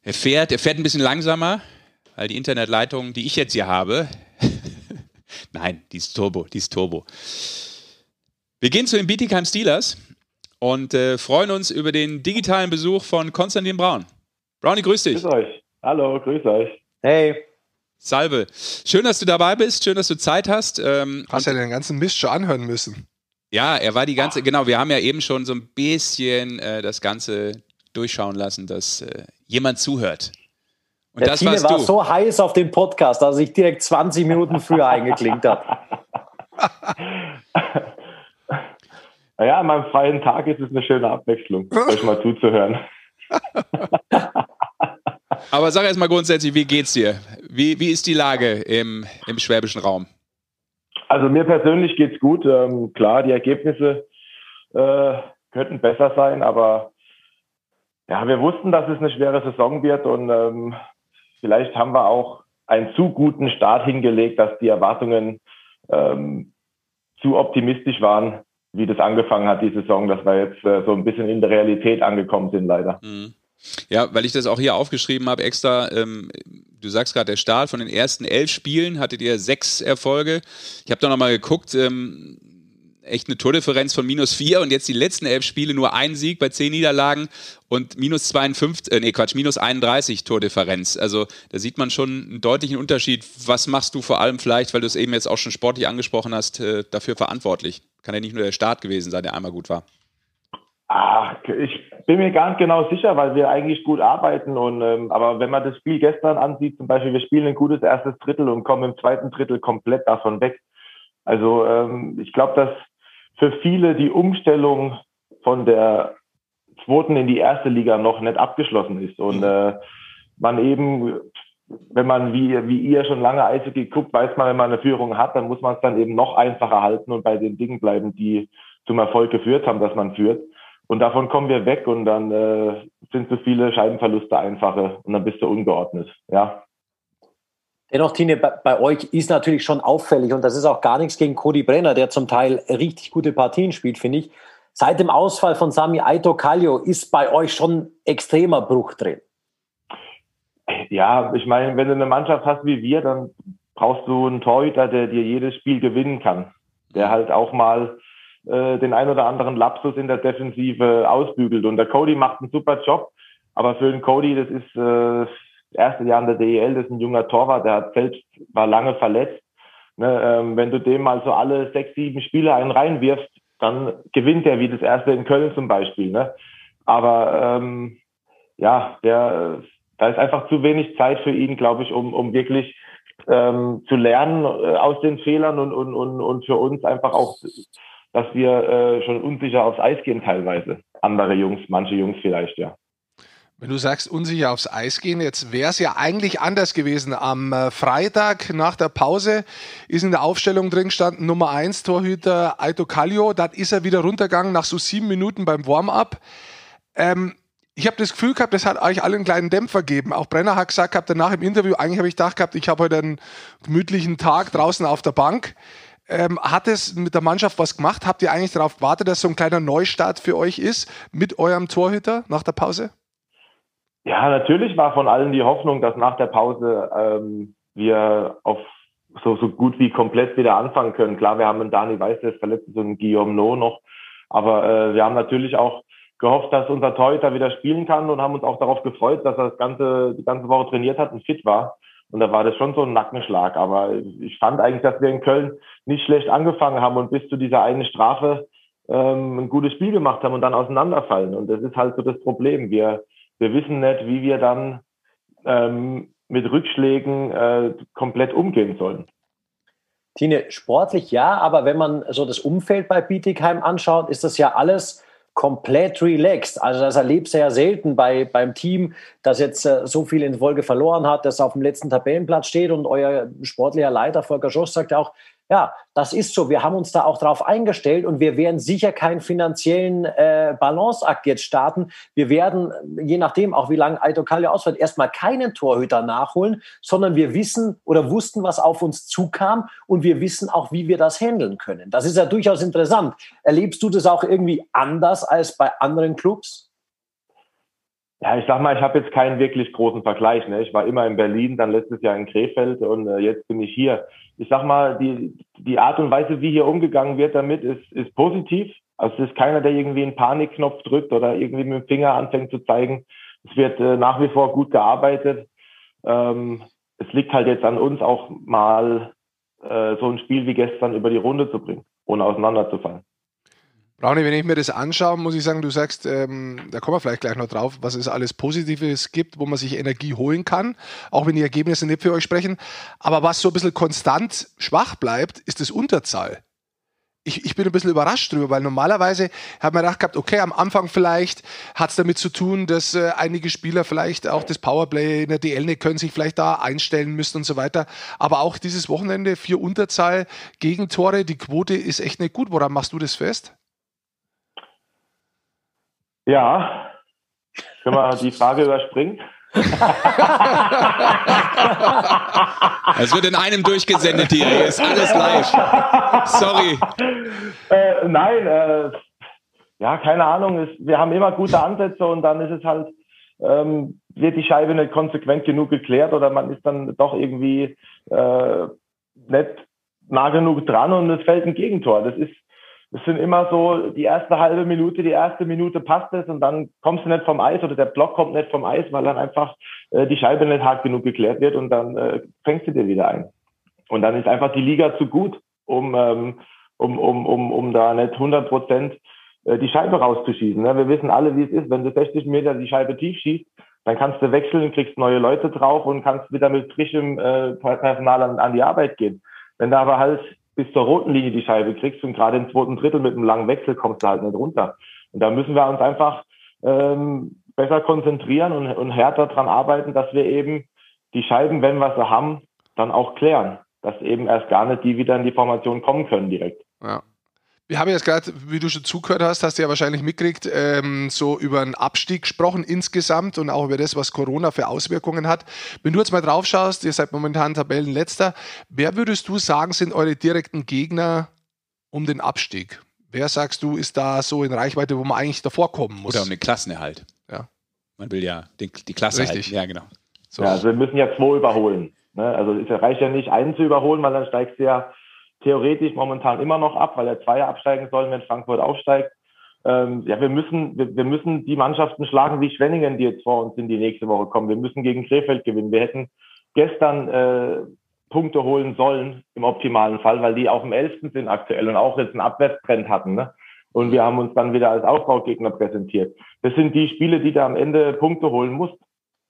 Er fährt, er fährt ein bisschen langsamer, weil die Internetleitung, die ich jetzt hier habe, nein, die ist Turbo, die ist Turbo. Wir gehen zu den Bietigheim Steelers und äh, freuen uns über den digitalen Besuch von Konstantin Braun. Brownie, grüß dich. Grüß euch. Hallo, grüß euch. Hey. Salve. Schön, dass du dabei bist. Schön, dass du Zeit hast. Ähm, hast ja den ganzen Mist schon anhören müssen. Ja, er war die ganze, Ach. genau, wir haben ja eben schon so ein bisschen äh, das Ganze durchschauen lassen, dass äh, jemand zuhört. Und Der das Tine war du. so heiß auf den Podcast, dass sich direkt 20 Minuten früher eingeklinkt hat. naja, an meinem freien Tag ist es eine schöne Abwechslung, euch mal zuzuhören. Aber sag erst mal grundsätzlich, wie geht's dir? Wie, wie ist die Lage im, im schwäbischen Raum? Also mir persönlich geht's gut. Ähm, klar, die Ergebnisse äh, könnten besser sein, aber ja, wir wussten, dass es eine schwere Saison wird und ähm, vielleicht haben wir auch einen zu guten Start hingelegt, dass die Erwartungen ähm, zu optimistisch waren, wie das angefangen hat, die Saison, dass wir jetzt äh, so ein bisschen in der Realität angekommen sind, leider. Mhm. Ja, weil ich das auch hier aufgeschrieben habe, extra, ähm, du sagst gerade, der Start von den ersten elf Spielen hattet ihr sechs Erfolge. Ich habe da nochmal geguckt, ähm, echt eine Tordifferenz von minus vier und jetzt die letzten elf Spiele nur ein Sieg bei zehn Niederlagen und minus 52, äh, nee Quatsch, minus 31 Tordifferenz. Also da sieht man schon einen deutlichen Unterschied. Was machst du vor allem vielleicht, weil du es eben jetzt auch schon sportlich angesprochen hast, äh, dafür verantwortlich? Kann ja nicht nur der Start gewesen sein, der einmal gut war. Ach, ich bin mir gar nicht genau sicher, weil wir eigentlich gut arbeiten. Und ähm, aber wenn man das Spiel gestern ansieht, zum Beispiel, wir spielen ein gutes erstes Drittel und kommen im zweiten Drittel komplett davon weg. Also ähm, ich glaube, dass für viele die Umstellung von der zweiten in die erste Liga noch nicht abgeschlossen ist und mhm. äh, man eben wenn man wie, wie ihr schon lange Eishockey guckt, weiß man, wenn man eine Führung hat, dann muss man es dann eben noch einfacher halten und bei den Dingen bleiben, die zum Erfolg geführt haben, dass man führt. Und davon kommen wir weg und dann äh, sind so viele Scheibenverluste einfache und dann bist du ungeordnet. Ja. Dennoch, Tine, bei, euch ist natürlich schon auffällig und das ist auch gar nichts gegen Cody Brenner, der zum Teil richtig gute Partien spielt, finde ich. Seit dem Ausfall von Sami Aito Kallio ist bei euch schon extremer Bruch drin. Ja, ich meine, wenn du eine Mannschaft hast wie wir, dann brauchst du einen Torhüter, der dir jedes Spiel gewinnen kann. Der halt auch mal äh, den ein oder anderen Lapsus in der Defensive ausbügelt. Und der Cody macht einen super Job. Aber für den Cody, das ist äh, das erste Jahr in der DEL, das ist ein junger Torwart, der hat selbst, war lange verletzt. Ne, ähm, wenn du dem mal so alle sechs, sieben Spiele einen reinwirfst, dann gewinnt er wie das erste in Köln zum Beispiel. Ne? Aber ähm, ja, der, da ist einfach zu wenig Zeit für ihn, glaube ich, um, um wirklich ähm, zu lernen äh, aus den Fehlern und, und, und, und für uns einfach auch, dass wir äh, schon unsicher aufs Eis gehen teilweise. Andere Jungs, manche Jungs vielleicht, ja. Wenn du sagst, unsicher aufs Eis gehen, jetzt wäre es ja eigentlich anders gewesen. Am äh, Freitag nach der Pause ist in der Aufstellung drin gestanden Nummer 1 Torhüter Aito Kallio. Dann ist er wieder runtergegangen nach so sieben Minuten beim Warm-up. Ähm, ich habe das Gefühl gehabt, das hat euch alle einen kleinen Dämpfer gegeben. Auch Brenner hat gesagt gehabt danach im Interview, eigentlich habe ich gedacht gehabt, ich habe heute einen gemütlichen Tag draußen auf der Bank. Ähm, hat es mit der Mannschaft was gemacht? Habt ihr eigentlich darauf gewartet, dass so ein kleiner Neustart für euch ist mit eurem Torhüter nach der Pause? Ja, natürlich war von allen die Hoffnung, dass nach der Pause ähm, wir auf so, so gut wie komplett wieder anfangen können. Klar, wir haben einen Dani Weiß, der verletzt, so einen Guillaume No noch. Aber äh, wir haben natürlich auch gehofft, dass unser Torhüter wieder spielen kann und haben uns auch darauf gefreut, dass er das ganze, die ganze Woche trainiert hat und fit war. Und da war das schon so ein Nackenschlag. Aber ich fand eigentlich, dass wir in Köln nicht schlecht angefangen haben und bis zu dieser einen Strafe ähm, ein gutes Spiel gemacht haben und dann auseinanderfallen. Und das ist halt so das Problem. Wir wir wissen nicht, wie wir dann ähm, mit Rückschlägen äh, komplett umgehen sollen. Tine, sportlich ja, aber wenn man so das Umfeld bei Bietigheim anschaut, ist das ja alles komplett relaxed. Also das erlebst du ja selten bei, beim Team, das jetzt äh, so viel in Folge verloren hat, das auf dem letzten Tabellenplatz steht und euer sportlicher Leiter Volker Schoss sagt ja auch, ja, das ist so. Wir haben uns da auch drauf eingestellt und wir werden sicher keinen finanziellen äh, Balanceakt jetzt starten. Wir werden, je nachdem, auch wie lange Aito Kalja ausfällt, erstmal keinen Torhüter nachholen, sondern wir wissen oder wussten, was auf uns zukam und wir wissen auch, wie wir das handeln können. Das ist ja durchaus interessant. Erlebst du das auch irgendwie anders als bei anderen Clubs? Ja, ich sag mal, ich habe jetzt keinen wirklich großen Vergleich. Ne? Ich war immer in Berlin, dann letztes Jahr in Krefeld und äh, jetzt bin ich hier. Ich sag mal, die, die Art und Weise, wie hier umgegangen wird damit, ist, ist positiv. Also es ist keiner, der irgendwie einen Panikknopf drückt oder irgendwie mit dem Finger anfängt zu zeigen. Es wird äh, nach wie vor gut gearbeitet. Ähm, es liegt halt jetzt an uns auch mal äh, so ein Spiel wie gestern über die Runde zu bringen, ohne auseinanderzufallen. Brauni, wenn ich mir das anschaue, muss ich sagen, du sagst, ähm, da kommen wir vielleicht gleich noch drauf, was es alles Positives gibt, wo man sich Energie holen kann, auch wenn die Ergebnisse nicht für euch sprechen. Aber was so ein bisschen konstant schwach bleibt, ist das Unterzahl. Ich, ich bin ein bisschen überrascht drüber, weil normalerweise hat man gedacht gehabt, okay, am Anfang vielleicht hat es damit zu tun, dass äh, einige Spieler vielleicht auch das Powerplay in der DL nicht können, sich vielleicht da einstellen müssen und so weiter. Aber auch dieses Wochenende, vier Unterzahl, Gegentore, die Quote ist echt nicht gut. Woran machst du das fest? Ja, können wir die Frage überspringen? Es wird in einem durchgesendet hier. Ist alles live. Sorry. Äh, nein, äh, ja, keine Ahnung. Es, wir haben immer gute Ansätze und dann ist es halt, ähm, wird die Scheibe nicht konsequent genug geklärt oder man ist dann doch irgendwie äh, nicht nah genug dran und es fällt ein Gegentor. Das ist es sind immer so, die erste halbe Minute, die erste Minute passt es und dann kommst du nicht vom Eis oder der Block kommt nicht vom Eis, weil dann einfach äh, die Scheibe nicht hart genug geklärt wird und dann äh, fängst du dir wieder ein. Und dann ist einfach die Liga zu gut, um, ähm, um, um, um, um da nicht 100 Prozent äh, die Scheibe rauszuschießen. Ne? Wir wissen alle, wie es ist. Wenn du 60 Meter die Scheibe tief schießt, dann kannst du wechseln, kriegst neue Leute drauf und kannst wieder mit frischem äh, Personal an, an die Arbeit gehen. Wenn da aber halt bis zur roten Linie die Scheibe kriegst und gerade im zweiten Drittel mit einem langen Wechsel kommst du halt nicht runter. Und da müssen wir uns einfach ähm, besser konzentrieren und, und härter dran arbeiten, dass wir eben die Scheiben, wenn wir sie haben, dann auch klären. Dass eben erst gar nicht die wieder in die Formation kommen können direkt. Ja. Wir haben jetzt gerade, wie du schon zugehört hast, hast du ja wahrscheinlich mitgekriegt, ähm, so über einen Abstieg gesprochen insgesamt und auch über das, was Corona für Auswirkungen hat. Wenn du jetzt mal drauf schaust, ihr seid momentan Tabellenletzter, wer würdest du sagen, sind eure direkten Gegner um den Abstieg? Wer sagst du, ist da so in Reichweite, wo man eigentlich davor kommen muss? Oder um den Klassenerhalt. Ja. Man will ja den, die Klasse Richtig. halten. Ja, genau. So. Ja, also wir müssen ja zwei überholen. Ne? Also es reicht ja nicht, einen zu überholen, weil dann steigst du ja theoretisch momentan immer noch ab, weil der Zweier absteigen soll, wenn Frankfurt aufsteigt. Ähm, ja, wir müssen, wir, wir, müssen die Mannschaften schlagen wie Schwenningen, die jetzt vor uns in die nächste Woche kommen. Wir müssen gegen Krefeld gewinnen. Wir hätten gestern äh, Punkte holen sollen im optimalen Fall, weil die auf dem 11. sind aktuell und auch jetzt einen Abwärtstrend hatten. Ne? Und wir haben uns dann wieder als Aufbaugegner präsentiert. Das sind die Spiele, die du am Ende Punkte holen musst.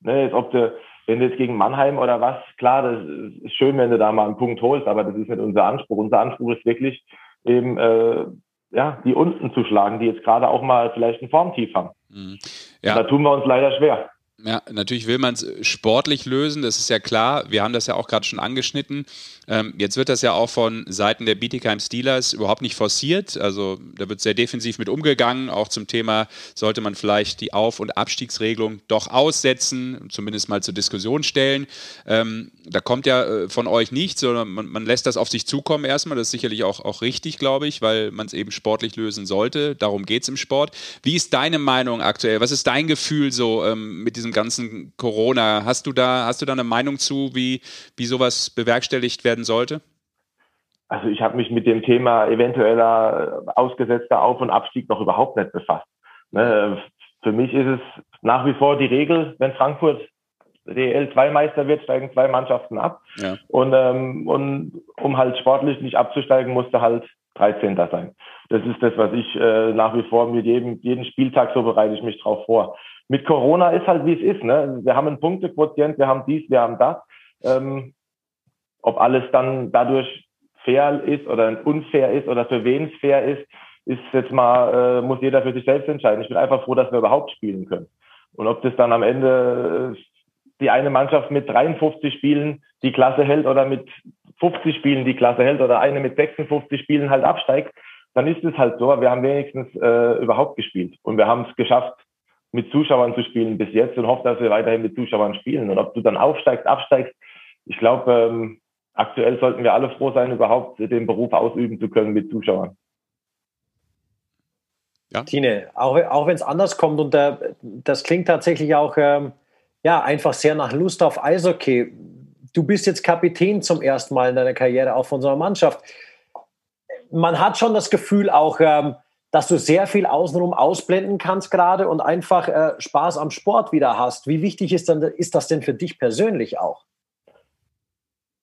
Ne, jetzt, ob du, wenn du jetzt gegen Mannheim oder was, klar, das ist schön, wenn du da mal einen Punkt holst, aber das ist nicht unser Anspruch. Unser Anspruch ist wirklich eben, äh, ja, die unten zu schlagen, die jetzt gerade auch mal vielleicht ein Formtief haben. Mhm. Ja. Da tun wir uns leider schwer. Ja, natürlich will man es sportlich lösen, das ist ja klar. Wir haben das ja auch gerade schon angeschnitten. Ähm, jetzt wird das ja auch von Seiten der Bietigheim Steelers überhaupt nicht forciert. Also da wird sehr defensiv mit umgegangen. Auch zum Thema, sollte man vielleicht die Auf- und Abstiegsregelung doch aussetzen, zumindest mal zur Diskussion stellen. Ähm, da kommt ja äh, von euch nichts, sondern man, man, lässt das auf sich zukommen erstmal. Das ist sicherlich auch, auch richtig, glaube ich, weil man es eben sportlich lösen sollte. Darum geht es im Sport. Wie ist deine Meinung aktuell? Was ist dein Gefühl so ähm, mit diesem ganzen Corona? Hast du da, hast du da eine Meinung zu, wie, wie sowas bewerkstelligt werden werden sollte? Also ich habe mich mit dem Thema eventueller ausgesetzter Auf- und Abstieg noch überhaupt nicht befasst. Ne? Für mich ist es nach wie vor die Regel, wenn Frankfurt DL2-Meister wird, steigen zwei Mannschaften ab. Ja. Und, ähm, und um halt sportlich nicht abzusteigen, musste halt 13. sein. Das ist das, was ich äh, nach wie vor mit jedem, jeden Spieltag so bereite ich mich drauf vor. Mit Corona ist halt, wie es ist. Ne? Wir haben einen Punktequotient, wir haben dies, wir haben das. Ähm, ob alles dann dadurch fair ist oder unfair ist oder für wen es fair ist, ist jetzt mal, äh, muss jeder für sich selbst entscheiden. Ich bin einfach froh, dass wir überhaupt spielen können. Und ob das dann am Ende äh, die eine Mannschaft mit 53 Spielen die Klasse hält oder mit 50 Spielen die Klasse hält oder eine mit 56 Spielen halt absteigt, dann ist es halt so. Wir haben wenigstens äh, überhaupt gespielt und wir haben es geschafft, mit Zuschauern zu spielen bis jetzt und hoffe, dass wir weiterhin mit Zuschauern spielen. Und ob du dann aufsteigst, absteigst, ich glaube, ähm, aktuell sollten wir alle froh sein, überhaupt den Beruf ausüben zu können mit Zuschauern. Ja. Tine, auch, auch wenn es anders kommt und der, das klingt tatsächlich auch ähm, ja, einfach sehr nach Lust auf Eishockey. Du bist jetzt Kapitän zum ersten Mal in deiner Karriere auch von so einer Mannschaft. Man hat schon das Gefühl auch, ähm, dass du sehr viel außenrum ausblenden kannst gerade und einfach äh, Spaß am Sport wieder hast. Wie wichtig ist, dann, ist das denn für dich persönlich auch?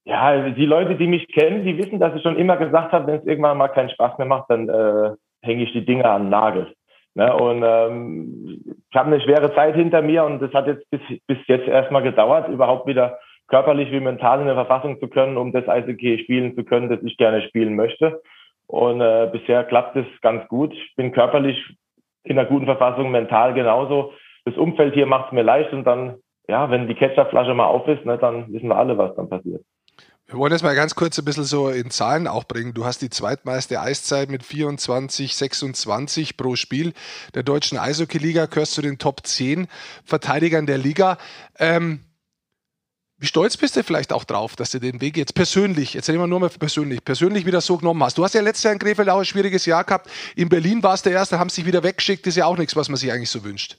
Ja, die Leute, die mich kennen, die wissen, dass ich schon immer gesagt habe, wenn es irgendwann mal keinen Spaß mehr macht, dann äh, hänge ich die Dinge an den Nagel. Ne? Und ähm, ich habe eine schwere Zeit hinter mir und das hat jetzt bis, bis jetzt erstmal gedauert, überhaupt wieder körperlich wie mental in der Verfassung zu können, um das Eishockey spielen zu können, das ich gerne spielen möchte. Und äh, bisher klappt es ganz gut. Ich bin körperlich in einer guten Verfassung, mental genauso. Das Umfeld hier macht es mir leicht und dann, ja, wenn die Ketchupflasche mal auf ist, ne, dann wissen wir alle, was dann passiert. Wir wollen jetzt mal ganz kurz ein bisschen so in Zahlen auch bringen. Du hast die zweitmeiste Eiszeit mit 24, 26 pro Spiel der deutschen Eishockey-Liga, gehörst zu den Top 10 Verteidigern der Liga. Ähm, wie stolz bist du vielleicht auch drauf, dass du den Weg jetzt persönlich, jetzt reden wir nur mal persönlich, persönlich wieder so genommen hast? Du hast ja letztes Jahr in Krefeld auch ein schwieriges Jahr gehabt. In Berlin warst du der Erste, haben sich wieder weggeschickt. Ist ja auch nichts, was man sich eigentlich so wünscht.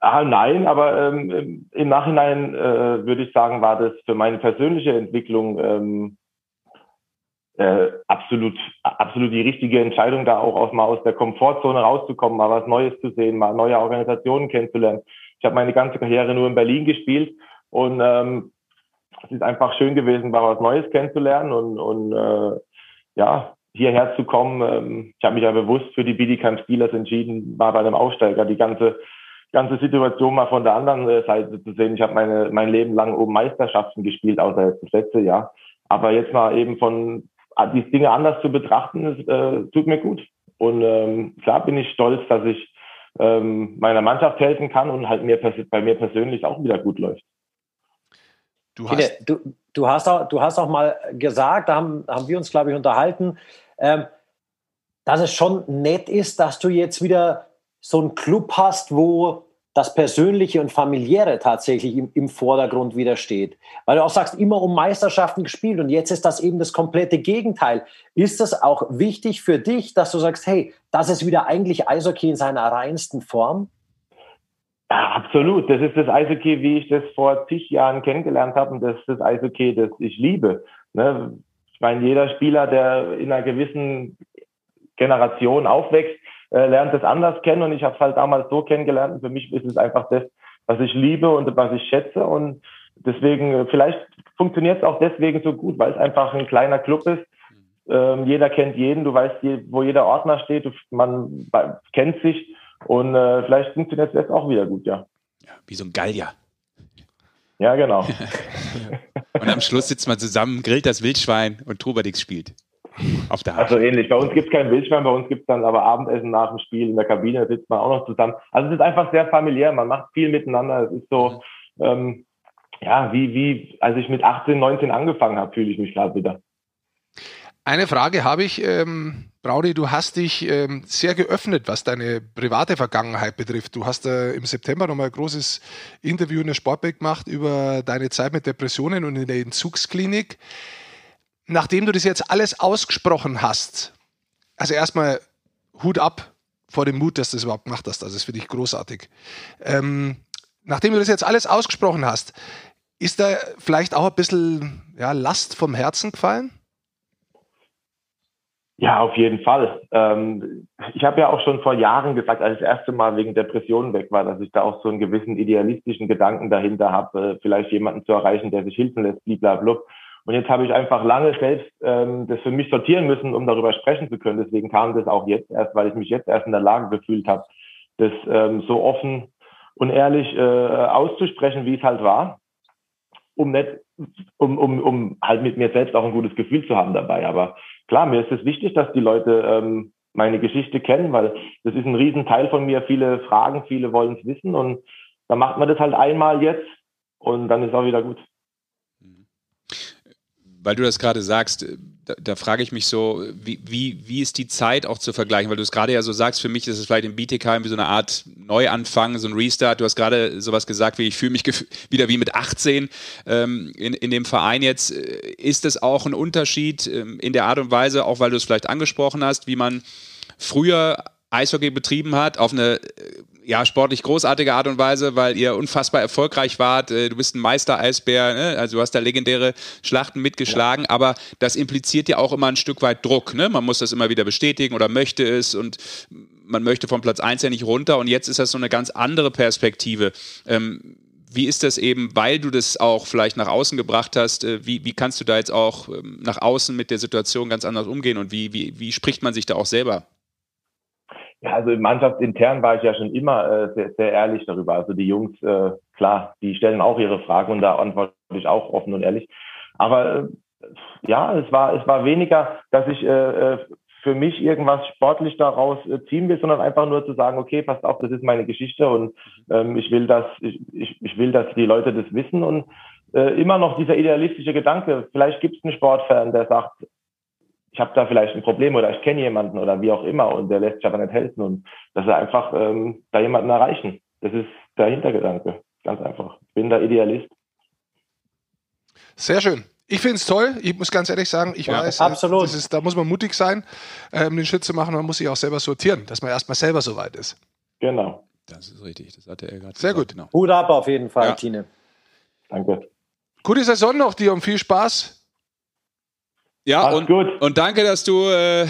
Ah, nein, aber ähm, im Nachhinein äh, würde ich sagen, war das für meine persönliche Entwicklung ähm, äh, absolut, absolut die richtige Entscheidung, da auch aus, mal aus der Komfortzone rauszukommen, mal was Neues zu sehen, mal neue Organisationen kennenzulernen. Ich habe meine ganze Karriere nur in Berlin gespielt und ähm, es ist einfach schön gewesen, mal was Neues kennenzulernen und, und äh, ja, hierher zu kommen. Ähm, ich habe mich ja bewusst für die Bietigheim Steelers entschieden, war bei einem Aufsteiger die ganze ganze Situation mal von der anderen äh, Seite zu sehen. Ich habe meine mein Leben lang um Meisterschaften gespielt, außer jetzt das letzte Jahr. Aber jetzt mal eben von ah, die Dinge anders zu betrachten, ist, äh, tut mir gut. Und ähm, klar bin ich stolz, dass ich ähm, meiner Mannschaft helfen kann und halt mir bei mir persönlich auch wieder gut läuft. Du hast, du, du hast, auch, du hast auch mal gesagt, da haben, haben wir uns, glaube ich, unterhalten, ähm, dass es schon nett ist, dass du jetzt wieder so einen Club hast, wo das Persönliche und Familiäre tatsächlich im, im, Vordergrund wieder steht. Weil du auch sagst, immer um Meisterschaften gespielt und jetzt ist das eben das komplette Gegenteil. Ist das auch wichtig für dich, dass du sagst, hey, das ist wieder eigentlich Eishockey in seiner reinsten Form? Ja, absolut. Das ist das Eishockey, wie ich das vor zig Jahren kennengelernt habe und das ist das Eishockey, das ich liebe. Ne? Ich meine, jeder Spieler, der in einer gewissen Generation aufwächst, äh, lernt es anders kennen und ich habe es halt damals so kennengelernt und für mich ist es einfach das, was ich liebe und was ich schätze und deswegen äh, vielleicht funktioniert es auch deswegen so gut, weil es einfach ein kleiner Club ist. Ähm, jeder kennt jeden, du weißt, wo jeder Ordner steht, man kennt sich und äh, vielleicht funktioniert es jetzt auch wieder gut, ja. ja wie so ein Gallier. Ja, genau. und am Schluss sitzt man zusammen, grillt das Wildschwein und Trubadix spielt. Auf der Also ähnlich. Bei uns gibt es kein Wildschwein, bei uns gibt es dann aber Abendessen nach dem Spiel in der Kabine, da sitzt man auch noch zusammen. Also es ist einfach sehr familiär, man macht viel miteinander. Es ist so, ähm, ja, wie, wie, als ich mit 18, 19 angefangen habe, fühle ich mich gerade wieder. Eine Frage habe ich, ähm, Braudi, du hast dich ähm, sehr geöffnet, was deine private Vergangenheit betrifft. Du hast äh, im September nochmal ein großes Interview in der Sportbild gemacht über deine Zeit mit Depressionen und in der Entzugsklinik nachdem du das jetzt alles ausgesprochen hast, also erstmal Hut ab vor dem Mut, dass du das überhaupt gemacht hast. Also das finde ich großartig. Ähm, nachdem du das jetzt alles ausgesprochen hast, ist da vielleicht auch ein bisschen ja, Last vom Herzen gefallen? Ja, auf jeden Fall. Ähm, ich habe ja auch schon vor Jahren gesagt, als ich das erste Mal wegen Depressionen weg war, dass ich da auch so einen gewissen idealistischen Gedanken dahinter habe, äh, vielleicht jemanden zu erreichen, der sich hilfen lässt, blablabla. Und jetzt habe ich einfach lange selbst ähm, das für mich sortieren müssen, um darüber sprechen zu können. Deswegen kam das auch jetzt erst, weil ich mich jetzt erst in der Lage gefühlt habe, das ähm, so offen und ehrlich äh, auszusprechen, wie es halt war, um nicht, um, um, um halt mit mir selbst auch ein gutes Gefühl zu haben dabei. Aber klar, mir ist es wichtig, dass die Leute ähm, meine Geschichte kennen, weil das ist ein Riesenteil von mir. Viele fragen, viele wollen es wissen und dann macht man das halt einmal jetzt und dann ist auch wieder gut weil du das gerade sagst, da, da, frage ich mich so, wie, wie, wie ist die Zeit auch zu vergleichen? Weil du es gerade ja so sagst, für mich ist es vielleicht im BTK wie so eine Art Neuanfang, so ein Restart. Du hast gerade sowas gesagt, wie ich fühle mich wieder wie mit 18 ähm, in, in dem Verein jetzt. Äh, ist es auch ein Unterschied ähm, in der Art und Weise, auch weil du es vielleicht angesprochen hast, wie man früher Eishockey betrieben hat, auf eine äh, ja, sportlich großartige Art und Weise, weil ihr unfassbar erfolgreich wart. Äh, du bist ein Meister-Eisbär, ne? also du hast da legendäre Schlachten mitgeschlagen, ja. aber das impliziert ja auch immer ein Stück weit Druck. Ne? Man muss das immer wieder bestätigen oder möchte es und man möchte vom Platz 1 ja nicht runter und jetzt ist das so eine ganz andere Perspektive. Ähm, wie ist das eben, weil du das auch vielleicht nach außen gebracht hast, äh, wie, wie kannst du da jetzt auch ähm, nach außen mit der Situation ganz anders umgehen und wie, wie, wie spricht man sich da auch selber ja, also mannschaftsintern war ich ja schon immer äh, sehr, sehr ehrlich darüber. Also die Jungs, äh, klar, die stellen auch ihre Fragen und da antworte ich auch offen und ehrlich. Aber äh, ja, es war, es war weniger, dass ich äh, äh für mich irgendwas sportlich daraus äh, ziehen will, sondern einfach nur zu sagen, okay, passt auf, das ist meine Geschichte und ähm, ich will, dass ich, ich, ich will, dass die Leute das wissen und äh, immer noch dieser idealistische Gedanke. Vielleicht gibt es einen Sportfan, der sagt, ich habe da vielleicht ein Problem oder ich kenne jemanden oder wie auch immer und der lässt sich aber nicht helfen und dass er einfach ähm, da jemanden erreichen. Das ist der Hintergedanke. Ganz einfach. Ich bin da Idealist. Sehr schön. Ich finde es toll. Ich muss ganz ehrlich sagen, ich ja, weiß, absolut. Das ist, da muss man mutig sein, ähm, den Schritt zu machen. Man muss sich auch selber sortieren, dass man erstmal selber so weit ist. Genau. Das ist richtig. Das hatte er gerade Sehr gesagt. gut. Genau. Hut ab auf jeden Fall, ja. Tine. Danke. Gute Saison noch dir und viel Spaß. Ja, und, gut. und danke, dass du äh,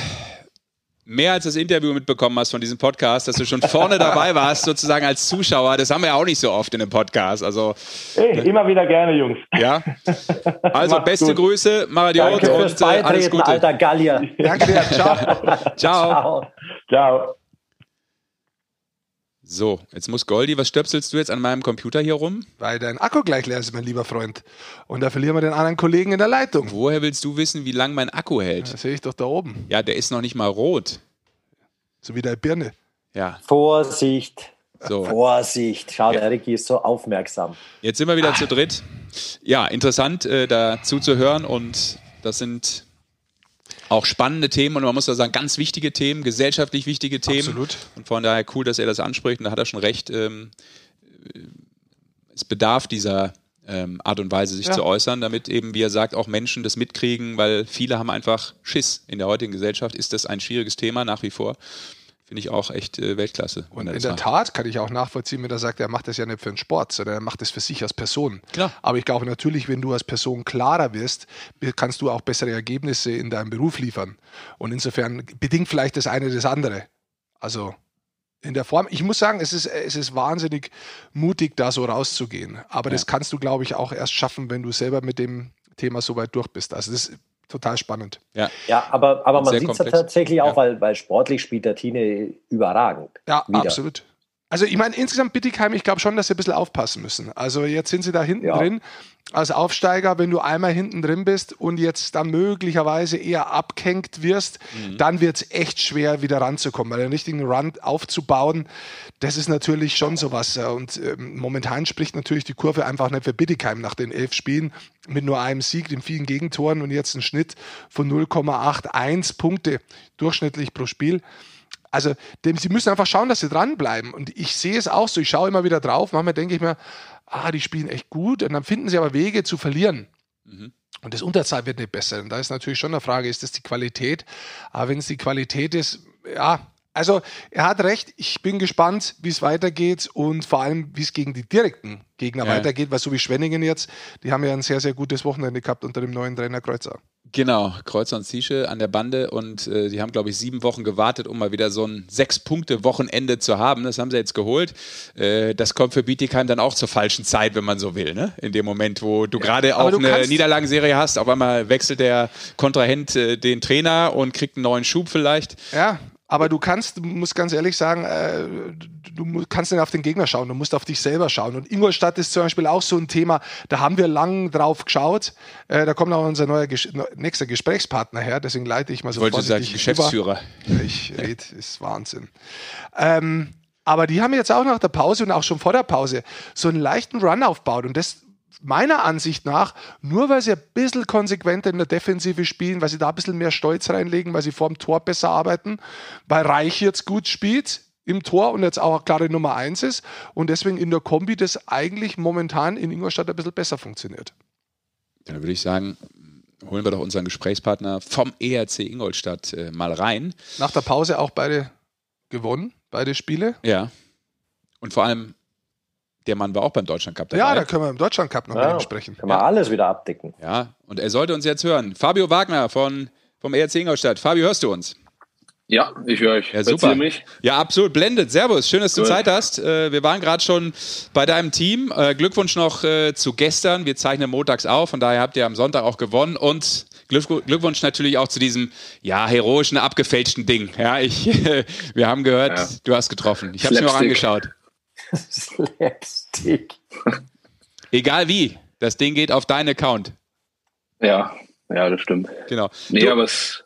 mehr als das Interview mitbekommen hast von diesem Podcast, dass du schon vorne dabei warst, sozusagen als Zuschauer. Das haben wir ja auch nicht so oft in einem Podcast. Also, hey, immer wieder gerne, Jungs. Ja. Also, beste gut. Grüße, Maradiot und äh, alles Gute. alter Gallier. Danke dir. Ciao. Ciao. Ciao. Ciao. So, jetzt muss Goldi, was stöpselst du jetzt an meinem Computer hier rum? Weil dein Akku gleich leer ist, mein lieber Freund. Und da verlieren wir den anderen Kollegen in der Leitung. Woher willst du wissen, wie lang mein Akku hält? Das sehe ich doch da oben. Ja, der ist noch nicht mal rot. So wie deine Birne. Ja. Vorsicht. So. Vorsicht. Schau, der ja. Ricky ist so aufmerksam. Jetzt sind wir wieder ah. zu dritt. Ja, interessant, äh, dazu zu hören. Und das sind auch spannende Themen und man muss da sagen, ganz wichtige Themen, gesellschaftlich wichtige Themen. Absolut. Und von daher cool, dass er das anspricht und da hat er schon recht. Ähm, es bedarf dieser ähm, Art und Weise, sich ja. zu äußern, damit eben, wie er sagt, auch Menschen das mitkriegen, weil viele haben einfach Schiss. In der heutigen Gesellschaft ist das ein schwieriges Thema nach wie vor finde ich auch echt äh, Weltklasse. Und in der macht. Tat kann ich auch nachvollziehen, wenn er sagt, er macht das ja nicht für den Sport, sondern er macht das für sich als Person. Klar. Aber ich glaube natürlich, wenn du als Person klarer wirst, kannst du auch bessere Ergebnisse in deinem Beruf liefern. Und insofern bedingt vielleicht das eine das andere. Also in der Form. Ich muss sagen, es ist, es ist wahnsinnig mutig, da so rauszugehen. Aber ja. das kannst du, glaube ich, auch erst schaffen, wenn du selber mit dem Thema so weit durch bist. Also das ist total spannend. Ja, ja aber, aber man sieht es tatsächlich auch, ja. weil, weil sportlich spielt der Tine überragend. Ja, wieder. absolut. Also ich meine, insgesamt Bittigheim, ich glaube schon, dass sie ein bisschen aufpassen müssen. Also jetzt sind sie da hinten ja. drin. Als Aufsteiger, wenn du einmal hinten drin bist und jetzt dann möglicherweise eher abgehängt wirst, mhm. dann wird es echt schwer, wieder ranzukommen. Weil den richtigen Run aufzubauen, das ist natürlich schon sowas. Und ähm, momentan spricht natürlich die Kurve einfach nicht für Bittigheim nach den elf Spielen mit nur einem Sieg, den vielen Gegentoren und jetzt ein Schnitt von 0,81 Punkte durchschnittlich pro Spiel. Also dem, sie müssen einfach schauen, dass sie dranbleiben. Und ich sehe es auch so, ich schaue immer wieder drauf, manchmal denke ich mir, ah, die spielen echt gut und dann finden sie aber Wege zu verlieren. Mhm. Und das Unterzahl wird nicht besser. Und da ist natürlich schon eine Frage, ist das die Qualität? Aber wenn es die Qualität ist, ja, also er hat recht, ich bin gespannt, wie es weitergeht und vor allem, wie es gegen die direkten Gegner ja. weitergeht, weil so wie Schwenningen jetzt, die haben ja ein sehr, sehr gutes Wochenende gehabt unter dem neuen Trainer Kreuzer. Genau, Kreuzer und Ziesche an der Bande und äh, die haben, glaube ich, sieben Wochen gewartet, um mal wieder so ein Sechs-Punkte-Wochenende zu haben. Das haben sie jetzt geholt. Äh, das kommt für Bietigheim dann auch zur falschen Zeit, wenn man so will. Ne? In dem Moment, wo du ja, gerade auch eine Niederlagenserie hast, auf einmal wechselt der Kontrahent äh, den Trainer und kriegt einen neuen Schub vielleicht. Ja, aber du kannst, du musst ganz ehrlich sagen, äh, du kannst nicht auf den Gegner schauen, du musst auf dich selber schauen. Und Ingolstadt ist zum Beispiel auch so ein Thema, da haben wir lang drauf geschaut. Äh, da kommt auch unser neuer Ges nächster Gesprächspartner her, deswegen leite ich mal so Wollte sagen, Geschäftsführer. Über. Ich rede, ist Wahnsinn. Ähm, aber die haben jetzt auch nach der Pause und auch schon vor der Pause so einen leichten Run aufgebaut. Und das meiner Ansicht nach, nur weil sie ein bisschen konsequenter in der Defensive spielen, weil sie da ein bisschen mehr Stolz reinlegen, weil sie vor dem Tor besser arbeiten, weil Reich jetzt gut spielt im Tor und jetzt auch klare Nummer eins ist und deswegen in der Kombi das eigentlich momentan in Ingolstadt ein bisschen besser funktioniert. Dann würde ich sagen, holen wir doch unseren Gesprächspartner vom ERC Ingolstadt äh, mal rein. Nach der Pause auch beide gewonnen, beide Spiele. Ja. Und vor allem der Mann war auch beim Deutschland Cup dabei. Ja, da können wir im Deutschland Cup noch ja, mit ihm sprechen. Können wir alles wieder abdecken. Ja, und er sollte uns jetzt hören. Fabio Wagner von, vom ERC Ingolstadt. Fabio, hörst du uns? Ja, ich höre euch. Ja, super. Mich? Ja, absolut. Blendet. Servus. Schön, dass du Gut. Zeit hast. Äh, wir waren gerade schon bei deinem Team. Äh, Glückwunsch noch äh, zu gestern. Wir zeichnen montags auf. Von daher habt ihr am Sonntag auch gewonnen. Und Glückwunsch natürlich auch zu diesem, ja, heroischen, abgefälschten Ding. Ja, ich, wir haben gehört, ja. du hast getroffen. Ich habe es mir auch angeschaut. Slapstick. Egal wie, das Ding geht auf deinen Account. Ja, ja, das stimmt. Genau. Nee, du, aber es.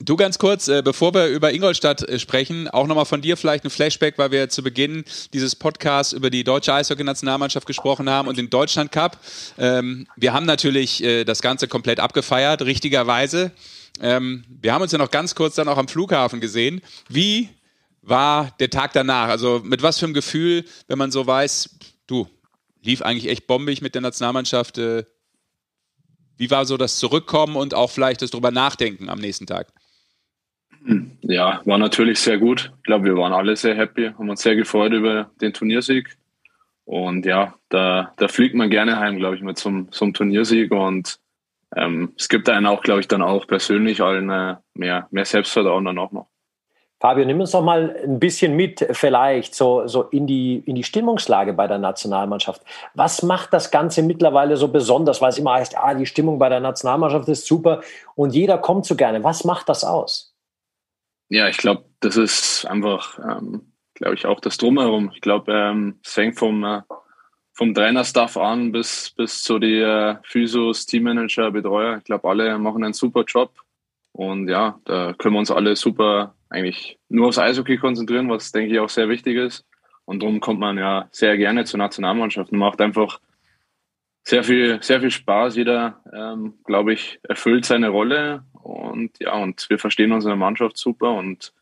Du ganz kurz, äh, bevor wir über Ingolstadt äh, sprechen, auch nochmal von dir vielleicht ein Flashback, weil wir zu Beginn dieses Podcasts über die deutsche Eishockey-Nationalmannschaft gesprochen haben und den Deutschland Cup. Ähm, wir haben natürlich äh, das Ganze komplett abgefeiert, richtigerweise. Ähm, wir haben uns ja noch ganz kurz dann auch am Flughafen gesehen. Wie war der Tag danach? Also mit was für einem Gefühl, wenn man so weiß, du, lief eigentlich echt bombig mit der Nationalmannschaft. Äh, wie war so das Zurückkommen und auch vielleicht das drüber nachdenken am nächsten Tag? Ja, war natürlich sehr gut. Ich glaube, wir waren alle sehr happy, haben uns sehr gefreut über den Turniersieg. Und ja, da, da fliegt man gerne heim, glaube ich, mit so einem Turniersieg. Und ähm, es gibt einen auch, glaube ich, dann auch persönlich allen äh, mehr, mehr Selbstvertrauen dann auch noch. Fabio, nimm uns doch mal ein bisschen mit, vielleicht so, so in, die, in die Stimmungslage bei der Nationalmannschaft. Was macht das Ganze mittlerweile so besonders? Weil es immer heißt, ah, die Stimmung bei der Nationalmannschaft ist super und jeder kommt so gerne. Was macht das aus? Ja, ich glaube, das ist einfach, ähm, glaube ich, auch das Drumherum. Ich glaube, ähm, es fängt vom, äh, vom Trainerstaff an bis, bis zu die äh, Physios, Teammanager, Betreuer. Ich glaube, alle machen einen super Job. Und ja, da können wir uns alle super eigentlich nur aufs Eishockey konzentrieren, was denke ich auch sehr wichtig ist. Und darum kommt man ja sehr gerne zur Nationalmannschaft und macht einfach sehr viel, sehr viel Spaß. Jeder, ähm, glaube ich, erfüllt seine Rolle und ja, und wir verstehen unsere Mannschaft super und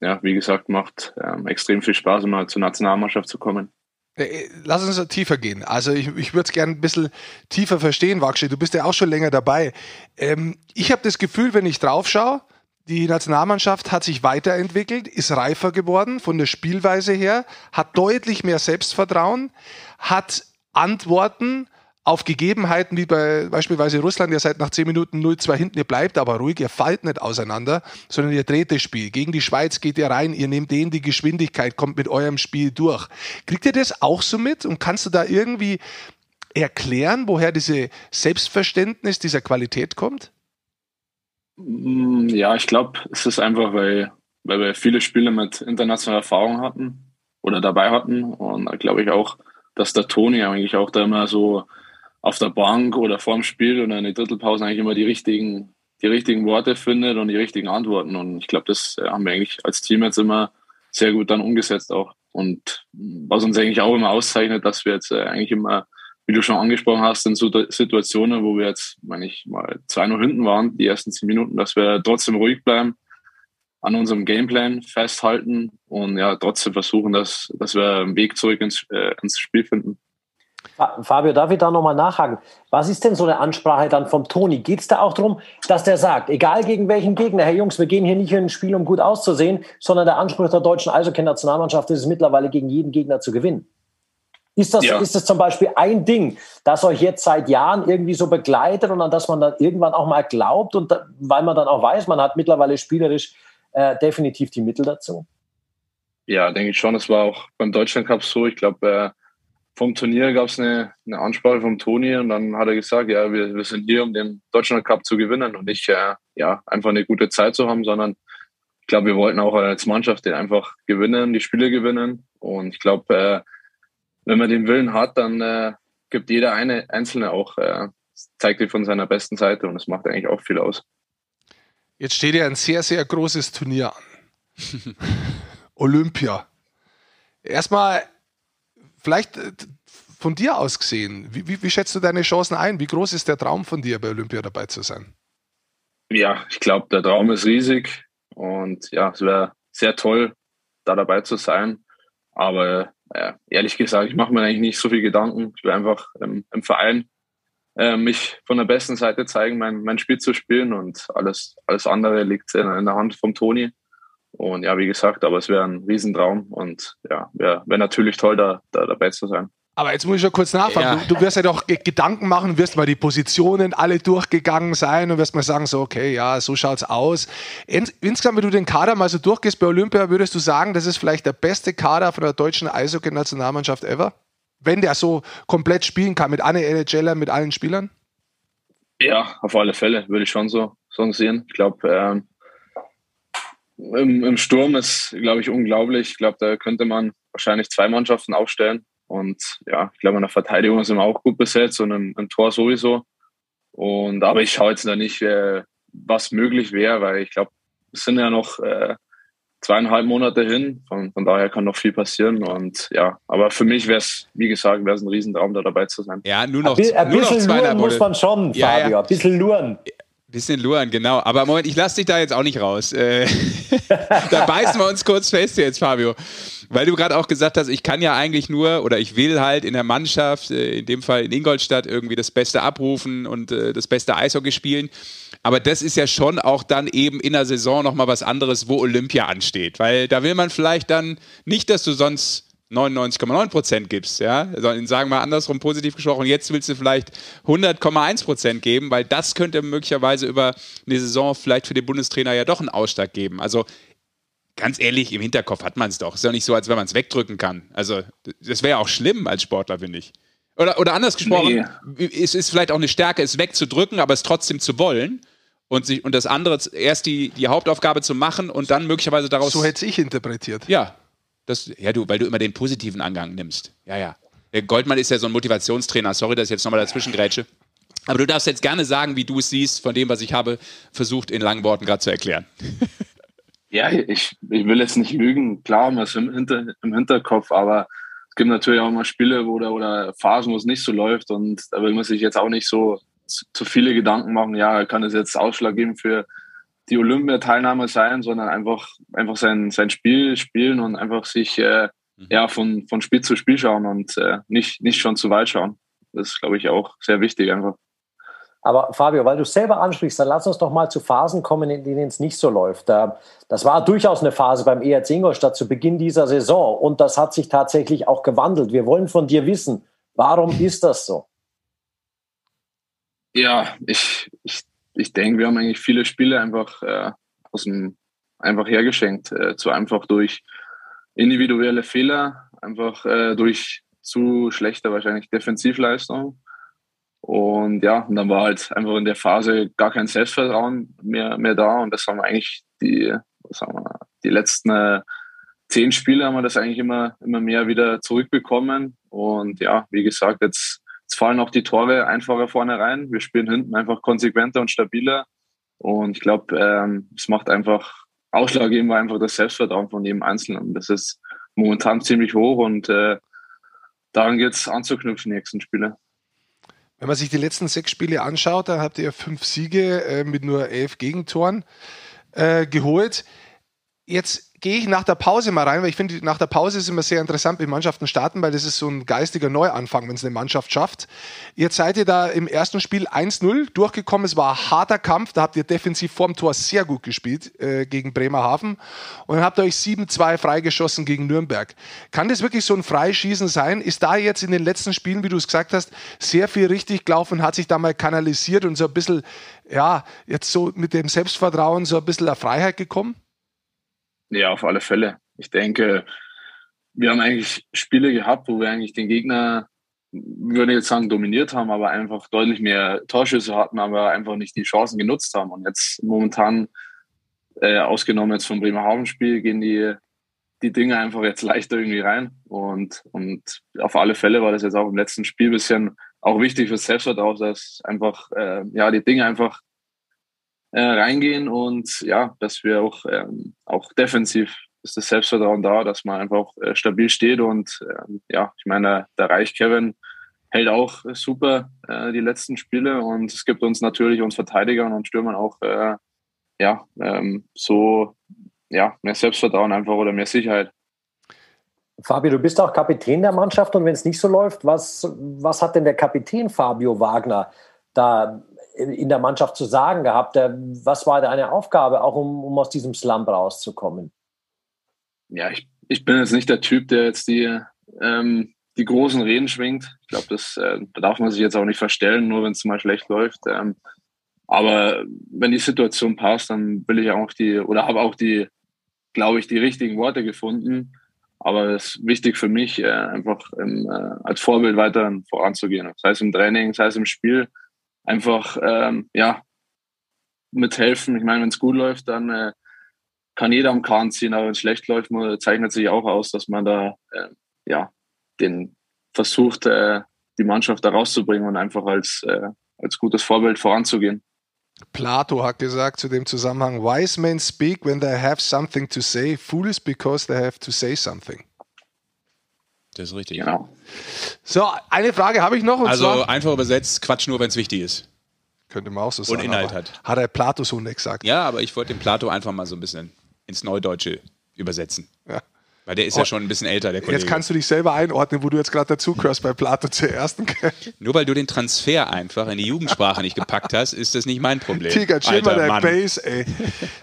ja, wie gesagt, macht ähm, extrem viel Spaß, immer zur Nationalmannschaft zu kommen. Äh, lass uns tiefer gehen. Also ich, ich würde es gerne ein bisschen tiefer verstehen, Wakshi. Du bist ja auch schon länger dabei. Ähm, ich habe das Gefühl, wenn ich drauf schaue, die Nationalmannschaft hat sich weiterentwickelt, ist reifer geworden von der Spielweise her, hat deutlich mehr Selbstvertrauen, hat Antworten auf Gegebenheiten wie bei beispielsweise Russland, ihr seid nach 10 Minuten 0-2 hinten, ihr bleibt aber ruhig, ihr fallt nicht auseinander, sondern ihr dreht das Spiel. Gegen die Schweiz geht ihr rein, ihr nehmt denen die Geschwindigkeit, kommt mit eurem Spiel durch. Kriegt ihr das auch so mit und kannst du da irgendwie erklären, woher diese Selbstverständnis dieser Qualität kommt? Mm, ja, ich glaube, es ist einfach, weil, weil wir viele Spiele mit internationaler Erfahrung hatten oder dabei hatten und glaube ich auch, dass der Toni eigentlich auch da immer so auf der Bank oder vorm Spiel oder in der Drittelpause eigentlich immer die richtigen, die richtigen Worte findet und die richtigen Antworten. Und ich glaube, das äh, haben wir eigentlich als Team jetzt immer sehr gut dann umgesetzt auch. Und was uns eigentlich auch immer auszeichnet, dass wir jetzt äh, eigentlich immer, wie du schon angesprochen hast, in Situationen, wo wir jetzt, meine ich, mal zwei nur hinten waren, die ersten zehn Minuten, dass wir trotzdem ruhig bleiben, an unserem Gameplan festhalten und ja, trotzdem versuchen, dass, dass wir einen Weg zurück ins, äh, ins Spiel finden. Fabio, darf ich da nochmal nachhaken? Was ist denn so eine Ansprache dann vom Toni? Geht es da auch darum, dass der sagt, egal gegen welchen Gegner, Herr Jungs, wir gehen hier nicht in ein Spiel, um gut auszusehen, sondern der Anspruch der deutschen Eishockey-Nationalmannschaft ist es mittlerweile, gegen jeden Gegner zu gewinnen? Ist das, ja. ist das zum Beispiel ein Ding, das euch jetzt seit Jahren irgendwie so begleitet und an das man dann irgendwann auch mal glaubt und da, weil man dann auch weiß, man hat mittlerweile spielerisch äh, definitiv die Mittel dazu? Ja, denke ich schon. Das war auch beim Deutschland Cup so. Ich glaube, äh, vom Turnier gab es eine, eine Ansprache vom Toni und dann hat er gesagt, ja, wir, wir sind hier, um den Deutschland Cup zu gewinnen und nicht äh, ja, einfach eine gute Zeit zu haben, sondern ich glaube, wir wollten auch als Mannschaft den einfach gewinnen, die Spiele gewinnen. Und ich glaube, äh, wenn man den Willen hat, dann äh, gibt jeder eine Einzelne auch, äh, zeigt sich von seiner besten Seite und das macht eigentlich auch viel aus. Jetzt steht ja ein sehr, sehr großes Turnier an. Olympia. Erstmal, vielleicht äh, von dir aus gesehen, wie, wie, wie, schätzt du deine Chancen ein? Wie groß ist der Traum von dir, bei Olympia dabei zu sein? Ja, ich glaube, der Traum ist riesig und ja, es wäre sehr toll, da dabei zu sein. Aber äh, ehrlich gesagt, ich mache mir eigentlich nicht so viel Gedanken. Ich will einfach ähm, im Verein äh, mich von der besten Seite zeigen, mein, mein Spiel zu spielen und alles, alles andere liegt in, in der Hand vom Toni. Und ja, wie gesagt, aber es wäre ein Riesentraum und ja, wäre wär natürlich toll, da, da dabei zu sein. Aber jetzt muss ich schon kurz nachfragen. Ja. Du, du, wirst ja doch Gedanken machen, wirst mal die Positionen alle durchgegangen sein und wirst mal sagen, so, okay, ja, so schaut's aus. insgesamt, wenn du den Kader mal so durchgehst bei Olympia, würdest du sagen, das ist vielleicht der beste Kader von der deutschen Eishockey-Nationalmannschaft ever? wenn der so komplett spielen kann mit allen NHLern, mit allen Spielern? Ja, auf alle Fälle, würde ich schon so, so sehen. Ich glaube, ähm, im, im, Sturm ist, glaube ich, unglaublich. Ich glaube, da könnte man wahrscheinlich zwei Mannschaften aufstellen. Und ja, ich glaube, in der Verteidigung sind wir auch gut besetzt und im, im Tor sowieso. Und aber ich schaue jetzt da nicht, äh, was möglich wäre, weil ich glaube, es sind ja noch äh, zweieinhalb Monate hin. Von, von daher kann noch viel passieren. Und ja, aber für mich wäre es, wie gesagt, wäre es ein Riesentraum, da dabei zu sein. Ja, nur noch, ein, bisschen luren muss man schon, ja, Fabio. Ja. Ein bisschen luren. Bisschen luren, genau. Aber Moment, ich lasse dich da jetzt auch nicht raus. Äh, da beißen wir uns kurz fest jetzt, Fabio. Weil du gerade auch gesagt hast, ich kann ja eigentlich nur oder ich will halt in der Mannschaft, äh, in dem Fall in Ingolstadt, irgendwie das Beste abrufen und äh, das beste Eishockey spielen. Aber das ist ja schon auch dann eben in der Saison nochmal was anderes, wo Olympia ansteht. Weil da will man vielleicht dann nicht, dass du sonst 99,9 Prozent gibst, ja, sondern sagen wir andersrum positiv gesprochen, jetzt willst du vielleicht 100,1 Prozent geben, weil das könnte möglicherweise über eine Saison vielleicht für den Bundestrainer ja doch einen Ausschlag geben. Also ganz ehrlich, im Hinterkopf hat man es doch. Ist ja nicht so, als wenn man es wegdrücken kann. Also das wäre ja auch schlimm als Sportler, finde ich. Oder, oder anders gesprochen, nee. es ist vielleicht auch eine Stärke, es wegzudrücken, aber es trotzdem zu wollen und, sich, und das andere erst die, die Hauptaufgabe zu machen und dann möglicherweise daraus. So hätte ich interpretiert. Ja. Das, ja, du, weil du immer den positiven Angang nimmst. Ja, ja. Der Goldmann ist ja so ein Motivationstrainer. Sorry, dass ich jetzt nochmal dazwischen grätsche. Aber du darfst jetzt gerne sagen, wie du es siehst, von dem, was ich habe versucht, in langen Worten gerade zu erklären. Ja, ich, ich will jetzt nicht lügen. Klar haben wir es im, Hinter, im Hinterkopf, aber es gibt natürlich auch mal Spiele oder, oder Phasen, wo es nicht so läuft. Und da will man sich jetzt auch nicht so zu viele Gedanken machen, ja, kann es jetzt ausschlaggebend für die Olympiateilnahme sein, sondern einfach, einfach sein, sein Spiel spielen und einfach sich äh, mhm. ja, von, von Spiel zu Spiel schauen und äh, nicht, nicht schon zu weit schauen. Das ist, glaube ich, auch sehr wichtig einfach. Aber Fabio, weil du es selber ansprichst, dann lass uns doch mal zu Phasen kommen, in denen es nicht so läuft. Das war durchaus eine Phase beim ERC Ingolstadt zu Beginn dieser Saison und das hat sich tatsächlich auch gewandelt. Wir wollen von dir wissen, warum ist das so? Ja, ich, ich, ich denke, wir haben eigentlich viele Spiele einfach äh, aus dem einfach hergeschenkt. Äh, zu einfach durch individuelle Fehler, einfach äh, durch zu schlechte wahrscheinlich Defensivleistung. Und ja, und dann war halt einfach in der Phase gar kein Selbstvertrauen mehr, mehr da. Und das haben wir eigentlich die, was haben wir, die letzten äh, zehn Spiele haben wir das eigentlich immer, immer mehr wieder zurückbekommen. Und ja, wie gesagt, jetzt, jetzt fallen auch die Tore einfacher vorne rein. Wir spielen hinten einfach konsequenter und stabiler. Und ich glaube, ähm, es macht einfach ausschlaggebend war einfach das Selbstvertrauen von jedem Einzelnen. Das ist momentan ziemlich hoch und äh, daran geht es anzuknüpfen, die nächsten Spiele. Wenn man sich die letzten sechs Spiele anschaut, dann habt ihr fünf Siege äh, mit nur elf Gegentoren äh, geholt. Jetzt gehe ich nach der Pause mal rein, weil ich finde, nach der Pause ist immer sehr interessant, wie Mannschaften starten, weil das ist so ein geistiger Neuanfang, wenn es eine Mannschaft schafft. Jetzt seid ihr da im ersten Spiel 1-0 durchgekommen. Es war ein harter Kampf. Da habt ihr defensiv vorm Tor sehr gut gespielt äh, gegen Bremerhaven. Und dann habt ihr euch 7-2 freigeschossen gegen Nürnberg. Kann das wirklich so ein Freischießen sein? Ist da jetzt in den letzten Spielen, wie du es gesagt hast, sehr viel richtig gelaufen, hat sich da mal kanalisiert und so ein bisschen, ja, jetzt so mit dem Selbstvertrauen so ein bisschen eine Freiheit gekommen? Ja, auf alle Fälle. Ich denke, wir haben eigentlich Spiele gehabt, wo wir eigentlich den Gegner, würde ich jetzt sagen, dominiert haben, aber einfach deutlich mehr Torschüsse hatten, aber einfach nicht die Chancen genutzt haben. Und jetzt momentan, äh, ausgenommen jetzt vom Bremerhaven-Spiel, gehen die, die Dinge einfach jetzt leichter irgendwie rein. Und, und auf alle Fälle war das jetzt auch im letzten Spiel ein bisschen auch wichtig fürs Selbstvertrauen, dass einfach äh, ja die Dinge einfach äh, reingehen und ja, dass wir auch, ähm, auch defensiv ist das Selbstvertrauen da, dass man einfach äh, stabil steht und äh, ja, ich meine, der Reich Kevin hält auch super äh, die letzten Spiele und es gibt uns natürlich uns Verteidigern und Stürmern auch äh, ja ähm, so ja mehr Selbstvertrauen einfach oder mehr Sicherheit. Fabio, du bist auch Kapitän der Mannschaft und wenn es nicht so läuft, was, was hat denn der Kapitän Fabio Wagner da in der Mannschaft zu sagen gehabt? Was war deine Aufgabe, auch um, um aus diesem Slump rauszukommen? Ja, ich, ich bin jetzt nicht der Typ, der jetzt die, ähm, die großen Reden schwingt. Ich glaube, das äh, da darf man sich jetzt auch nicht verstellen, nur wenn es mal schlecht läuft. Ähm, aber wenn die Situation passt, dann will ich auch die, oder habe auch die, glaube ich, die richtigen Worte gefunden. Aber es ist wichtig für mich, äh, einfach im, äh, als Vorbild weiter voranzugehen. Sei es im Training, sei es im Spiel einfach ähm, ja mithelfen. Ich meine, wenn es gut läuft, dann äh, kann jeder am Kahn ziehen, aber wenn es schlecht läuft, zeichnet sich auch aus, dass man da äh, ja den versucht, äh, die Mannschaft da rauszubringen und einfach als, äh, als gutes Vorbild voranzugehen. Plato hat gesagt zu dem Zusammenhang, wise men speak when they have something to say, foolish because they have to say something. Das ist richtig. Genau. So, eine Frage habe ich noch. also zwar, einfach übersetzt, Quatsch nur, wenn es wichtig ist. Könnte man auch so sagen. Und Inhalt hat. Hat er Plato so nicht gesagt. Ja, aber ich wollte den Plato einfach mal so ein bisschen ins Neudeutsche übersetzen. Ja. Weil der ist ja oh. schon ein bisschen älter, der Kollege. Jetzt kannst du dich selber einordnen, wo du jetzt gerade dazugehörst bei Plato zur ersten. Nur weil du den Transfer einfach in die Jugendsprache nicht gepackt hast, ist das nicht mein Problem. Tiger, chill mal der Mann. Base, ey.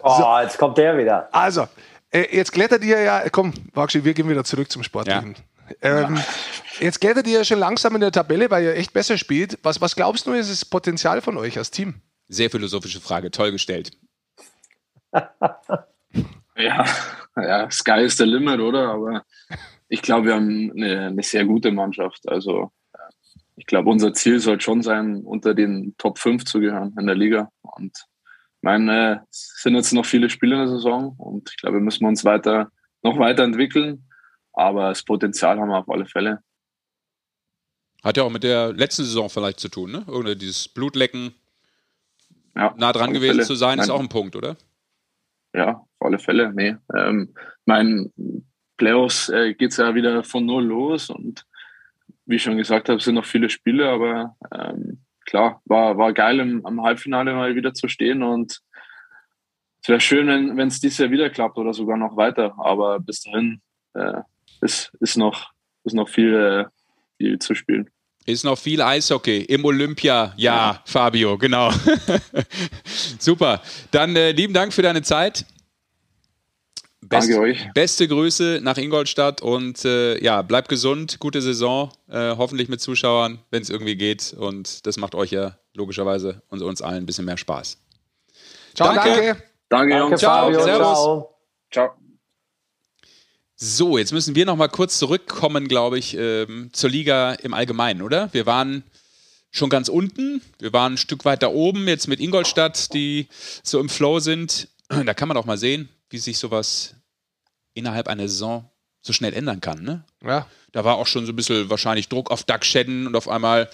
Oh, so. jetzt kommt der wieder. Also, äh, jetzt klettert ihr ja, komm, Wagshi, wir gehen wieder zurück zum Sportlichen. Ja. Ähm, ja. Jetzt klettert ihr ja schon langsam in der Tabelle, weil ihr echt besser spielt. Was, was glaubst du, ist das Potenzial von euch als Team? Sehr philosophische Frage, toll gestellt. ja, ja, Sky ist der Limit, oder? Aber ich glaube, wir haben eine, eine, sehr gute Mannschaft. Also ich glaube, unser Ziel sollte schon sein, unter den Top 5 zu gehören in der Liga. Und ich meine, es sind jetzt noch viele Spiele in der Saison und ich glaube, wir müssen uns weiter, noch weiterentwickeln. Aber das Potenzial haben wir auf alle Fälle. Hat ja auch mit der letzten Saison vielleicht zu tun, ne? Oder dieses Blutlecken ja, nah dran gewesen Fälle. zu sein, Nein. ist auch ein Punkt, oder? Ja, auf alle Fälle. Nee. Ähm, mein Playoffs äh, geht es ja wieder von null los und wie ich schon gesagt habe, sind noch viele Spiele, aber ähm, klar, war, war geil im, am Halbfinale mal wieder zu stehen und es wäre schön, wenn es dieses Jahr wieder klappt oder sogar noch weiter. Aber bis dahin äh, ist, ist, noch, ist noch viel, äh, viel zu spielen. Ist noch viel Eishockey im Olympia. Ja, ja. Fabio, genau. Super. Dann äh, lieben Dank für deine Zeit. Best, Danke euch. Beste Grüße nach Ingolstadt und äh, ja, bleibt gesund, gute Saison, äh, hoffentlich mit Zuschauern, wenn es irgendwie geht. Und das macht euch ja logischerweise und uns allen ein bisschen mehr Spaß. Ciao, danke. Danke, danke Jungs. Ciao, Fabio, Servus. Ciao. ciao. So, jetzt müssen wir noch mal kurz zurückkommen, glaube ich, ähm, zur Liga im Allgemeinen, oder? Wir waren schon ganz unten, wir waren ein Stück weiter oben, jetzt mit Ingolstadt, die so im Flow sind. Da kann man auch mal sehen, wie sich sowas innerhalb einer Saison so schnell ändern kann. Ne? Ja. Da war auch schon so ein bisschen wahrscheinlich Druck auf Duck Shedden und auf einmal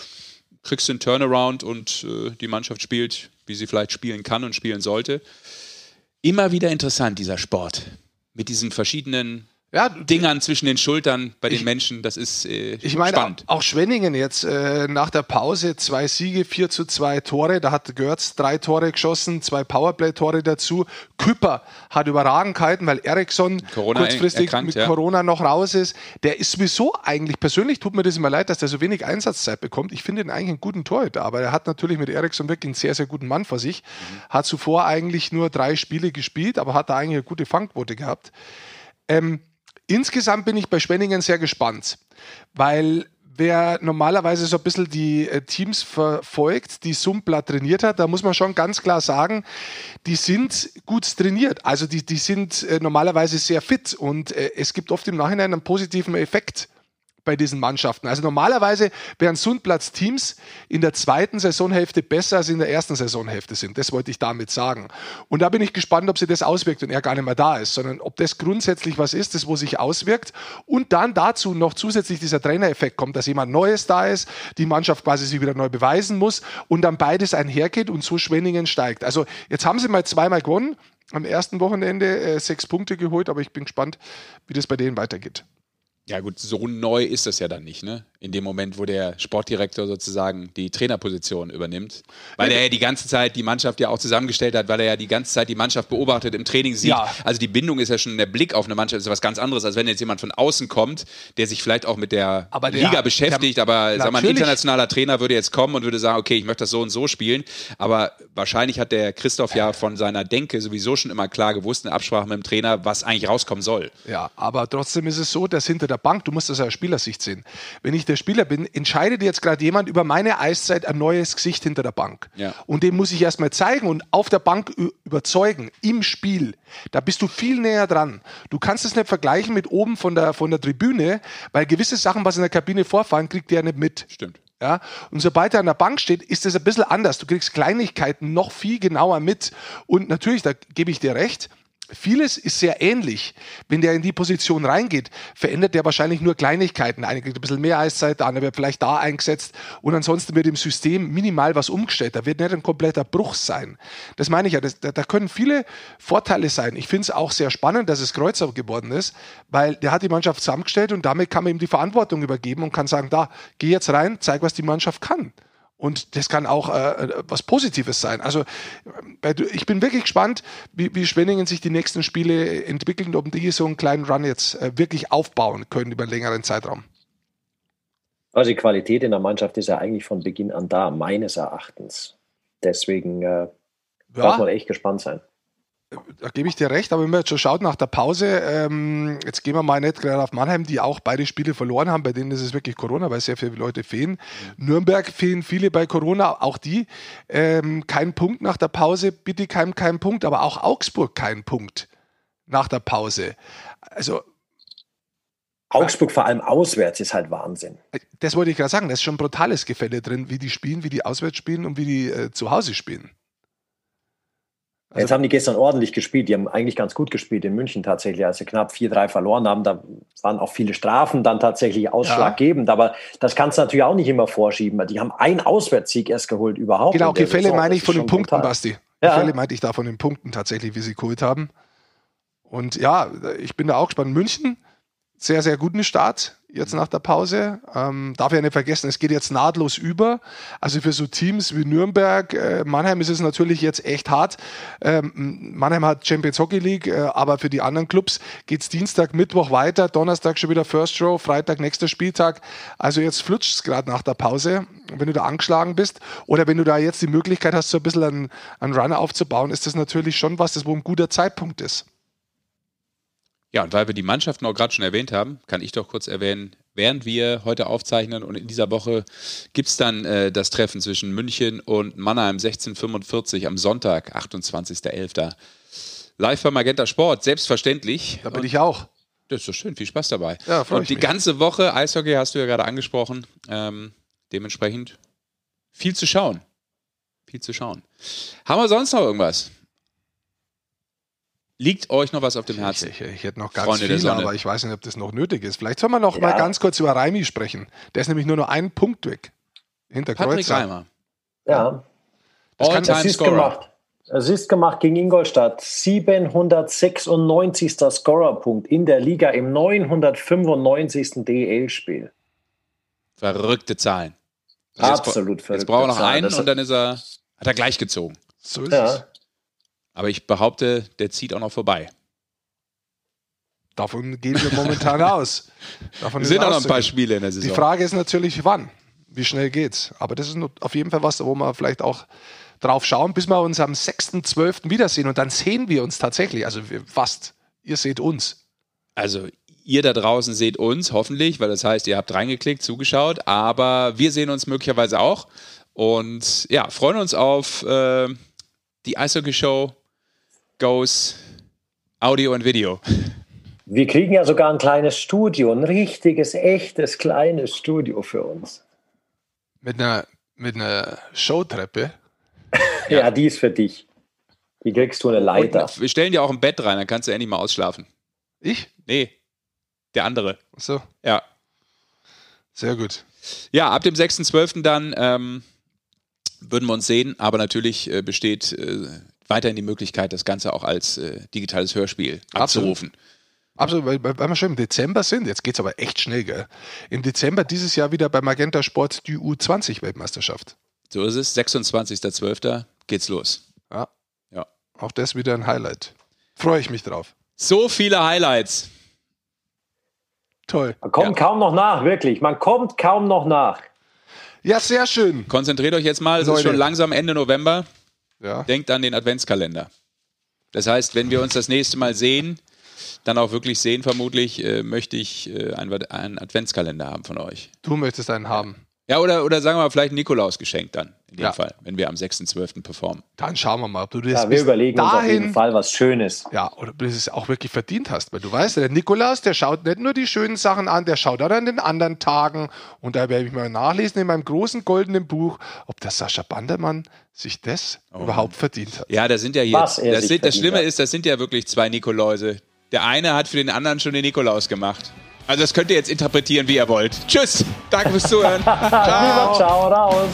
kriegst du einen Turnaround und äh, die Mannschaft spielt, wie sie vielleicht spielen kann und spielen sollte. Immer wieder interessant, dieser Sport. Mit diesen verschiedenen ja, Dingern zwischen den Schultern bei den ich, Menschen, das ist äh, ich meine, spannend. Auch, Schwenningen jetzt äh, nach der Pause zwei Siege, 4 zu 2 Tore, da hat Görz drei Tore geschossen, zwei Powerplay-Tore dazu. Küpper hat überragend gehalten, weil Eriksson Corona kurzfristig erkrankt, mit ja. Corona noch raus ist. Der ist sowieso eigentlich, persönlich tut mir das immer leid, dass der so wenig Einsatzzeit bekommt. Ich finde ihn eigentlich einen guten Torhüter, aber er hat natürlich mit Eriksson wirklich einen sehr, sehr guten Mann vor sich. Mhm. Hat zuvor eigentlich nur drei Spiele gespielt, aber hat da eigentlich eine gute Fangquote gehabt. Ähm, Insgesamt bin ich bei Schwenningen sehr gespannt, weil wer normalerweise so ein bisschen die äh, Teams verfolgt, die Sumpla trainiert hat, da muss man schon ganz klar sagen, die sind gut trainiert. Also die, die sind äh, normalerweise sehr fit und äh, es gibt oft im Nachhinein einen positiven Effekt bei diesen Mannschaften. Also normalerweise wären Sundplatz-Teams in der zweiten Saisonhälfte besser als in der ersten Saisonhälfte sind. Das wollte ich damit sagen. Und da bin ich gespannt, ob sich das auswirkt und er gar nicht mehr da ist, sondern ob das grundsätzlich was ist, das wo sich auswirkt. Und dann dazu noch zusätzlich dieser Trainereffekt kommt, dass jemand Neues da ist, die Mannschaft quasi sich wieder neu beweisen muss und dann beides einhergeht und so Schwenningen steigt. Also jetzt haben sie mal zweimal gewonnen, am ersten Wochenende äh, sechs Punkte geholt, aber ich bin gespannt, wie das bei denen weitergeht. Ja gut, so neu ist das ja dann nicht, ne? In dem Moment, wo der Sportdirektor sozusagen die Trainerposition übernimmt. Weil er ja die ganze Zeit die Mannschaft ja auch zusammengestellt hat, weil er ja die ganze Zeit die Mannschaft beobachtet, im Training sieht. Ja. Also die Bindung ist ja schon, der Blick auf eine Mannschaft ist ja was ganz anderes, als wenn jetzt jemand von außen kommt, der sich vielleicht auch mit der, der Liga beschäftigt, der, aber sag mal, ein internationaler Trainer würde jetzt kommen und würde sagen, okay, ich möchte das so und so spielen. Aber wahrscheinlich hat der Christoph ja von seiner Denke sowieso schon immer klar gewusst, eine Absprache mit dem Trainer, was eigentlich rauskommen soll. Ja, aber trotzdem ist es so, dass hinter der der Bank, du musst das aus Spielersicht sehen. Wenn ich der Spieler bin, entscheidet jetzt gerade jemand über meine Eiszeit ein neues Gesicht hinter der Bank. Ja. Und dem muss ich erstmal zeigen und auf der Bank überzeugen, im Spiel. Da bist du viel näher dran. Du kannst es nicht vergleichen mit oben von der, von der Tribüne, weil gewisse Sachen, was in der Kabine vorfallen, kriegt der nicht mit. Stimmt. Ja, und sobald er an der Bank steht, ist es ein bisschen anders. Du kriegst Kleinigkeiten noch viel genauer mit. Und natürlich, da gebe ich dir recht, Vieles ist sehr ähnlich. Wenn der in die Position reingeht, verändert der wahrscheinlich nur Kleinigkeiten. Einer kriegt ein bisschen mehr Eiszeit, der andere wird vielleicht da eingesetzt und ansonsten wird im System minimal was umgestellt. Da wird nicht ein kompletter Bruch sein. Das meine ich ja. Das, da, da, können viele Vorteile sein. Ich finde es auch sehr spannend, dass es Kreuzer geworden ist, weil der hat die Mannschaft zusammengestellt und damit kann man ihm die Verantwortung übergeben und kann sagen, da, geh jetzt rein, zeig, was die Mannschaft kann. Und das kann auch äh, was Positives sein. Also ich bin wirklich gespannt, wie, wie Schwenningen sich die nächsten Spiele entwickeln ob die so einen kleinen Run jetzt äh, wirklich aufbauen können über einen längeren Zeitraum. Also die Qualität in der Mannschaft ist ja eigentlich von Beginn an da, meines Erachtens. Deswegen äh, ja. darf man echt gespannt sein da gebe ich dir recht, aber wenn man jetzt schon schaut nach der Pause, ähm, jetzt gehen wir mal nicht gerade auf Mannheim, die auch beide Spiele verloren haben, bei denen ist es wirklich Corona, weil sehr viele Leute fehlen. Mhm. Nürnberg fehlen viele bei Corona, auch die. Ähm, kein Punkt nach der Pause, Bittigheim kein Punkt, aber auch Augsburg kein Punkt nach der Pause. Also Augsburg vor allem auswärts ist halt Wahnsinn. Das wollte ich gerade sagen, da ist schon ein brutales Gefälle drin, wie die spielen, wie die auswärts spielen und wie die äh, zu Hause spielen. Also Jetzt haben die gestern ordentlich gespielt. Die haben eigentlich ganz gut gespielt in München tatsächlich, als sie knapp 4-3 verloren haben. Da waren auch viele Strafen dann tatsächlich ausschlaggebend. Ja. Aber das kannst du natürlich auch nicht immer vorschieben. Die haben einen Auswärtssieg erst geholt überhaupt. Genau, Gefälle meine ich von den Punkten, brutal. Basti. Ja. Gefälle meinte ich da von den Punkten tatsächlich, wie sie geholt haben. Und ja, ich bin da auch gespannt. München, sehr, sehr guten Start jetzt nach der Pause. Ähm, darf ja nicht vergessen, es geht jetzt nahtlos über. Also für so Teams wie Nürnberg, äh, Mannheim ist es natürlich jetzt echt hart. Ähm, Mannheim hat Champions Hockey League, äh, aber für die anderen Clubs geht es Dienstag, Mittwoch weiter, Donnerstag schon wieder First Row, Freitag nächster Spieltag. Also jetzt flutscht es gerade nach der Pause, wenn du da angeschlagen bist. Oder wenn du da jetzt die Möglichkeit hast, so ein bisschen einen, einen Run aufzubauen, ist das natürlich schon was, das wo ein guter Zeitpunkt ist. Ja, und weil wir die Mannschaften auch gerade schon erwähnt haben, kann ich doch kurz erwähnen, während wir heute aufzeichnen und in dieser Woche gibt es dann äh, das Treffen zwischen München und Mannheim 1645 am Sonntag, 28.11. Live bei Magenta Sport, selbstverständlich. Da bin und ich auch. Das ist so schön, viel Spaß dabei. Ja, und die mich. ganze Woche Eishockey hast du ja gerade angesprochen. Ähm, dementsprechend viel zu schauen. Viel zu schauen. Haben wir sonst noch irgendwas? Liegt euch noch was auf dem Herzen? Ich, ich, ich hätte noch ganz Freunde viel, aber ich weiß nicht, ob das noch nötig ist. Vielleicht sollen wir noch ja. mal ganz kurz über Raimi sprechen. Der ist nämlich nur noch einen Punkt weg. Hinter Patrick Kreuzer. Reimer. Ja. Das kann Assist gemacht. Assist gemacht gegen Ingolstadt. 796. Scorerpunkt in der Liga im 995. DL-Spiel. Verrückte Zahlen. Absolut verrückte Jetzt braucht er noch einen und dann ist er, hat er gleich gezogen. So ist ja. es. Aber ich behaupte, der zieht auch noch vorbei. Davon gehen wir momentan aus. Davon es sind auch noch ein paar Spiele in der Saison. Die Frage ist natürlich, wann? Wie schnell geht's? Aber das ist auf jeden Fall was, wo wir vielleicht auch drauf schauen, bis wir uns am 6.12. wiedersehen und dann sehen wir uns tatsächlich. Also fast. Ihr seht uns. Also ihr da draußen seht uns, hoffentlich, weil das heißt, ihr habt reingeklickt, zugeschaut, aber wir sehen uns möglicherweise auch und ja, freuen uns auf äh, die Eishockey-Show goes Audio und Video. Wir kriegen ja sogar ein kleines Studio, ein richtiges, echtes, kleines Studio für uns. Mit einer, mit einer Showtreppe? ja. ja, die ist für dich. Die kriegst du eine Leiter. Und wir stellen dir auch ein Bett rein, dann kannst du endlich mal ausschlafen. Ich? Nee, der andere. Ach so. Ja. Sehr gut. Ja, ab dem 6.12. dann ähm, würden wir uns sehen, aber natürlich äh, besteht äh, weiterhin die Möglichkeit, das Ganze auch als äh, digitales Hörspiel abzurufen. Absolut, weil, weil wir schon im Dezember sind, jetzt geht es aber echt schnell, gell? Im Dezember dieses Jahr wieder bei Magenta Sport die U20-Weltmeisterschaft. So ist es, 26.12. geht's los. Ja. ja. Auch das wieder ein Highlight. Freue ich mich drauf. So viele Highlights. Toll. Man kommt ja. kaum noch nach, wirklich. Man kommt kaum noch nach. Ja, sehr schön. Konzentriert euch jetzt mal, es ist schon langsam Ende November. Ja. Denkt an den Adventskalender. Das heißt, wenn wir uns das nächste Mal sehen, dann auch wirklich sehen, vermutlich, äh, möchte ich äh, einen, Adventskalender haben von euch. Du möchtest einen haben. Ja, oder, oder sagen wir mal vielleicht ein Nikolaus-Geschenk dann, in dem ja. Fall, wenn wir am 6.12. performen. Dann schauen wir mal, ob du das Ja, wir überlegen dahin, uns auf jeden Fall was Schönes. Ja, oder ob du es auch wirklich verdient hast. Weil du weißt, der Nikolaus, der schaut nicht nur die schönen Sachen an, der schaut auch an den anderen Tagen. Und da werde ich mal nachlesen in meinem großen goldenen Buch, ob der Sascha Bandermann sich das oh. überhaupt verdient hat. Ja, da sind ja hier. das, sind, das Schlimme hat. ist, das sind ja wirklich zwei Nikoläuse. Der eine hat für den anderen schon den Nikolaus gemacht. Also das könnt ihr jetzt interpretieren, wie ihr wollt. Tschüss. Danke fürs Zuhören. Ciao. Ciao, raus.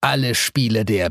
Alle Spiele der